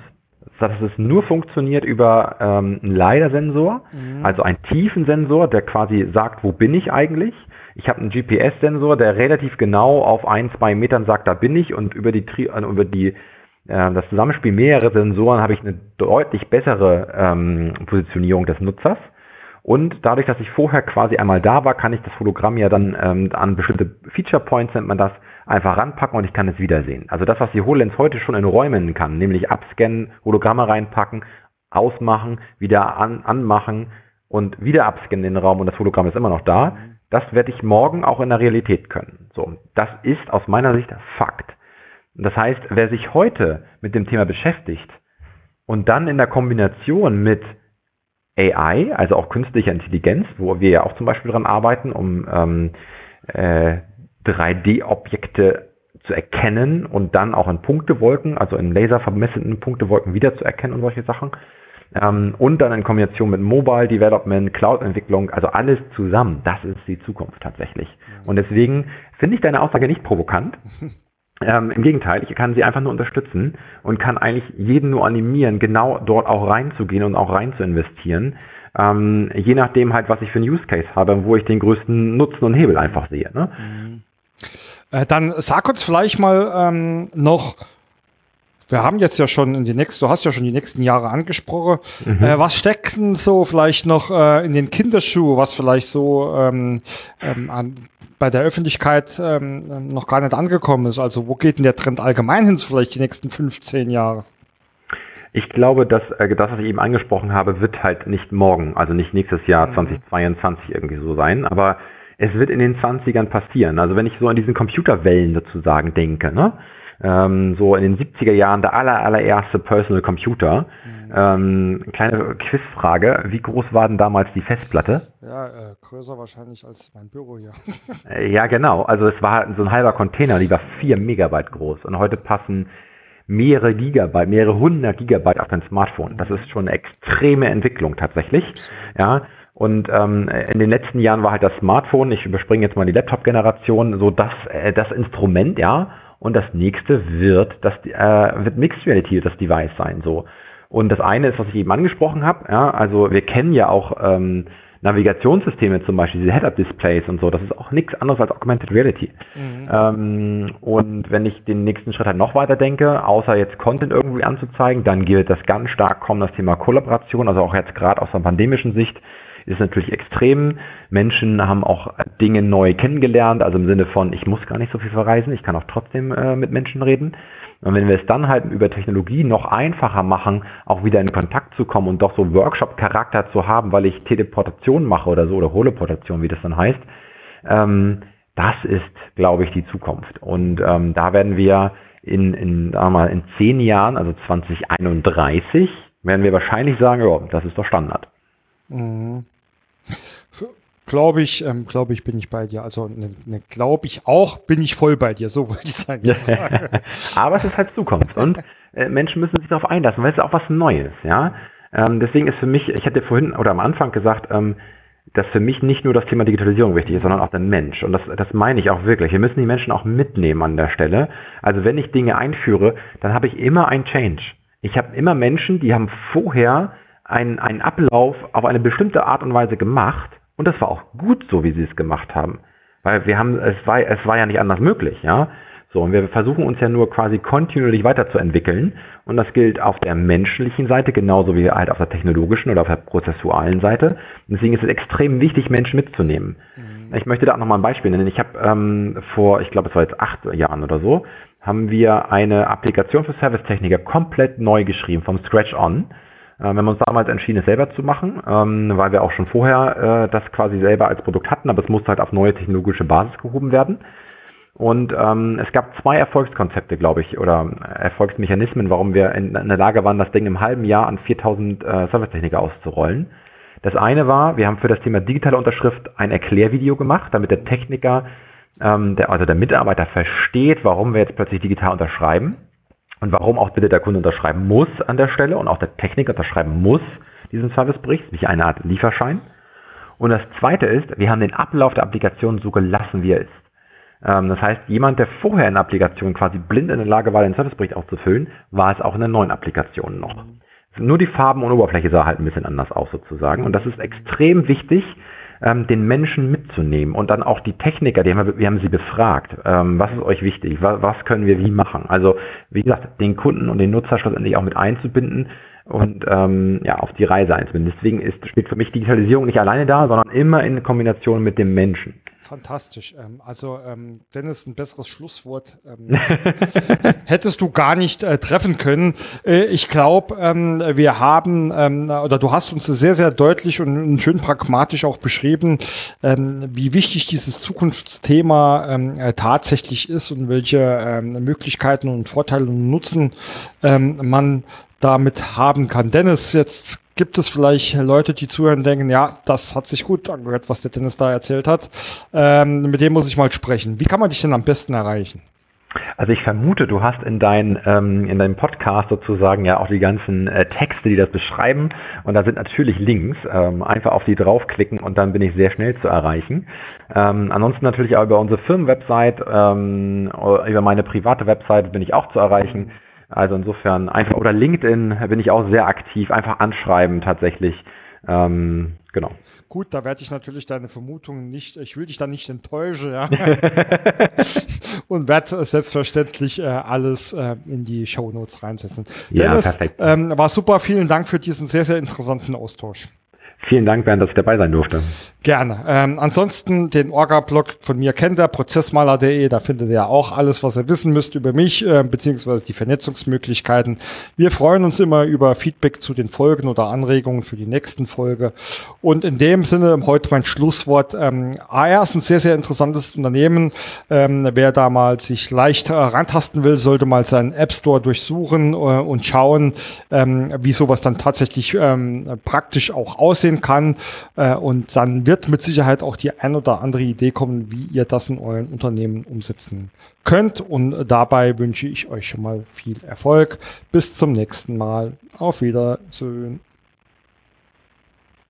dass es nur funktioniert über ähm, einen LiDAR-Sensor, mhm. also einen Tiefensensor, der quasi sagt, wo bin ich eigentlich. Ich habe einen GPS-Sensor, der relativ genau auf ein, zwei Metern sagt, da bin ich und über die, äh, über die äh, das Zusammenspiel mehrerer Sensoren habe ich eine deutlich bessere ähm, Positionierung des Nutzers. Und dadurch, dass ich vorher quasi einmal da war, kann ich das Hologramm ja dann ähm, an bestimmte Feature Points nennt man das, einfach ranpacken und ich kann es wiedersehen. Also das, was die HoloLens heute schon in Räumen kann, nämlich abscannen, Hologramme reinpacken, ausmachen, wieder an, anmachen und wieder abscannen in den Raum und das Hologramm ist immer noch da, das werde ich morgen auch in der Realität können. So, das ist aus meiner Sicht Fakt. Das heißt, wer sich heute mit dem Thema beschäftigt und dann in der Kombination mit AI, also auch künstlicher Intelligenz, wo wir ja auch zum Beispiel dran arbeiten, um ähm, äh, 3D-Objekte zu erkennen und dann auch in Punktewolken, also in Laser vermessenden Punktewolken wiederzuerkennen und solche Sachen. Ähm, und dann in Kombination mit Mobile Development, Cloud-Entwicklung, also alles zusammen. Das ist die Zukunft tatsächlich. Und deswegen finde ich deine Aussage nicht provokant. Ähm, Im Gegenteil, ich kann sie einfach nur unterstützen und kann eigentlich jeden nur animieren, genau dort auch reinzugehen und auch rein zu investieren. Ähm, je nachdem halt, was ich für einen Use Case habe, wo ich den größten Nutzen und Hebel einfach sehe. Ne? Mhm. Äh, dann sag uns vielleicht mal ähm, noch, wir haben jetzt ja schon in die nächsten, du hast ja schon die nächsten Jahre angesprochen. Mhm. Äh, was steckt denn so vielleicht noch äh, in den Kinderschuh, was vielleicht so ähm, ähm, an, bei der Öffentlichkeit ähm, noch gar nicht angekommen ist? Also wo geht denn der Trend allgemein hin, so vielleicht die nächsten 15 Jahre? Ich glaube, dass äh, das, was ich eben angesprochen habe, wird halt nicht morgen, also nicht nächstes Jahr mhm. 2022 irgendwie so sein, aber es wird in den 20ern passieren. Also wenn ich so an diesen Computerwellen sozusagen denke, ne? Ähm, so in den 70er Jahren der aller, allererste Personal Computer. Mhm. Ähm, kleine Quizfrage, wie groß war denn damals die Festplatte? Ja, äh, größer wahrscheinlich als mein Büro hier. Äh, ja, genau. Also es war so ein halber Container, die war 4 Megabyte groß. Und heute passen mehrere Gigabyte, mehrere hundert Gigabyte auf dein Smartphone. Das ist schon eine extreme Entwicklung tatsächlich. Ja. Und ähm, in den letzten Jahren war halt das Smartphone, ich überspringe jetzt mal die Laptop-Generation, so das, äh, das Instrument, ja. Und das nächste wird das äh, wird Mixed Reality das Device sein. so. Und das eine ist, was ich eben angesprochen habe, ja, also wir kennen ja auch ähm, Navigationssysteme zum Beispiel, diese Head-Up-Displays und so, das ist auch nichts anderes als Augmented Reality. Mhm. Ähm, und wenn ich den nächsten Schritt halt noch weiter denke, außer jetzt Content irgendwie anzuzeigen, dann gilt das ganz stark kommen, das Thema Kollaboration, also auch jetzt gerade aus der pandemischen Sicht, ist natürlich extrem. Menschen haben auch Dinge neu kennengelernt, also im Sinne von, ich muss gar nicht so viel verreisen, ich kann auch trotzdem äh, mit Menschen reden. Und wenn wir es dann halt über Technologie noch einfacher machen, auch wieder in Kontakt zu kommen und doch so Workshop-Charakter zu haben, weil ich Teleportation mache oder so, oder Holoportation, wie das dann heißt, ähm, das ist, glaube ich, die Zukunft. Und ähm, da werden wir in, in, sagen wir mal, in zehn Jahren, also 2031, werden wir wahrscheinlich sagen, ja, das ist doch Standard. Mhm. Glaube ich, ähm, glaube ich, bin ich bei dir. Also ne, ne, glaube ich auch, bin ich voll bei dir. So wollte ich sagen. Aber es ist halt Zukunft und äh, Menschen müssen sich darauf einlassen, weil es ist auch was Neues. Ja, ähm, deswegen ist für mich, ich hatte vorhin oder am Anfang gesagt, ähm, dass für mich nicht nur das Thema Digitalisierung wichtig ist, sondern auch der Mensch. Und das, das meine ich auch wirklich. Wir müssen die Menschen auch mitnehmen an der Stelle. Also wenn ich Dinge einführe, dann habe ich immer ein Change. Ich habe immer Menschen, die haben vorher einen, einen Ablauf auf eine bestimmte Art und Weise gemacht und das war auch gut so, wie sie es gemacht haben. Weil wir haben, es war, es war ja nicht anders möglich, ja. So, und wir versuchen uns ja nur quasi kontinuierlich weiterzuentwickeln. Und das gilt auf der menschlichen Seite genauso wie halt auf der technologischen oder auf der prozessualen Seite. Und deswegen ist es extrem wichtig, Menschen mitzunehmen. Mhm. Ich möchte da auch nochmal ein Beispiel nennen. Ich habe ähm, vor, ich glaube, es war jetzt acht Jahren oder so, haben wir eine Applikation für Servicetechniker komplett neu geschrieben, vom Scratch on. Äh, wir haben uns damals entschieden, es selber zu machen, ähm, weil wir auch schon vorher äh, das quasi selber als Produkt hatten, aber es musste halt auf neue technologische Basis gehoben werden. Und ähm, es gab zwei Erfolgskonzepte, glaube ich, oder Erfolgsmechanismen, warum wir in, der Lage waren, das Ding im halben Jahr an 4000 äh, Servicetechniker auszurollen. Das eine war, wir haben für das Thema digitale Unterschrift ein Erklärvideo gemacht, damit der Techniker, ähm, also der Mitarbeiter versteht, warum wir jetzt plötzlich digital unterschreiben und warum auch bitte der Kunde unterschreiben muss an der Stelle und auch der Techniker unterschreiben muss diesen Servicebericht, wie eine Art Lieferschein. Und das zweite ist, wir haben den Ablauf der Applikation so gelassen, wie er ist. Ähm, das heißt, jemand, der vorher in der Applikation quasi blind in der Lage war, den Servicebericht auszufüllen, war es auch in der neuen Applikation noch. Nur die Farben und Oberfläche sah halt ein bisschen anders aus sozusagen. Und das ist extrem wichtig, ähm, den Menschen mitzunehmen und dann auch die Techniker, die haben wir, wir haben sie befragt, ähm, was ist euch wichtig, was, was können wir wie machen. Also wie gesagt, den Kunden und den Nutzer schlussendlich auch mit einzubinden und ähm, ja, auf die Reise einzubinden. Deswegen ist, spielt für mich Digitalisierung nicht alleine da, sondern immer in Kombination mit dem Menschen. Fantastisch. Ähm, also, ähm, Dennis, ein besseres Schlusswort ähm, hättest du gar nicht äh, treffen können. Äh, ich glaube, ähm, wir haben, ähm, oder du hast uns sehr, sehr deutlich und schön pragmatisch auch beschrieben, ähm, wie wichtig dieses Zukunftsthema ähm, äh, tatsächlich ist und welche ähm, Möglichkeiten und Vorteile und Nutzen ähm, man damit haben kann. Dennis, jetzt gibt es vielleicht Leute, die zuhören und denken, ja, das hat sich gut angehört, was der Dennis da erzählt hat. Ähm, mit dem muss ich mal sprechen. Wie kann man dich denn am besten erreichen? Also ich vermute, du hast in, dein, ähm, in deinem Podcast sozusagen ja auch die ganzen äh, Texte, die das beschreiben. Und da sind natürlich Links. Ähm, einfach auf die draufklicken und dann bin ich sehr schnell zu erreichen. Ähm, ansonsten natürlich auch über unsere Firmenwebsite, ähm, über meine private Website bin ich auch zu erreichen. Also insofern einfach, oder LinkedIn bin ich auch sehr aktiv, einfach anschreiben tatsächlich. Ähm, genau. Gut, da werde ich natürlich deine Vermutungen nicht, ich will dich da nicht enttäuschen, ja. und werde selbstverständlich äh, alles äh, in die Show Notes reinsetzen. Ja, Dennis, perfekt. Ähm, war super, vielen Dank für diesen sehr, sehr interessanten Austausch. Vielen Dank, Bernd, dass ich dabei sein durfte. Gerne. Ähm, ansonsten den Orga-Blog von mir kennt er, prozessmaler.de, da findet ihr auch alles, was ihr wissen müsst über mich, äh, beziehungsweise die Vernetzungsmöglichkeiten. Wir freuen uns immer über Feedback zu den Folgen oder Anregungen für die nächsten Folge. Und in dem Sinne heute mein Schlusswort. Ähm, AR ist ein sehr, sehr interessantes Unternehmen. Ähm, wer da mal sich leicht äh, rantasten will, sollte mal seinen App Store durchsuchen äh, und schauen, ähm, wie sowas dann tatsächlich ähm, praktisch auch aussehen kann. Äh, und dann wird wird mit Sicherheit auch die ein oder andere Idee kommen, wie ihr das in euren Unternehmen umsetzen könnt. Und dabei wünsche ich euch schon mal viel Erfolg. Bis zum nächsten Mal. Auf Wiedersehen.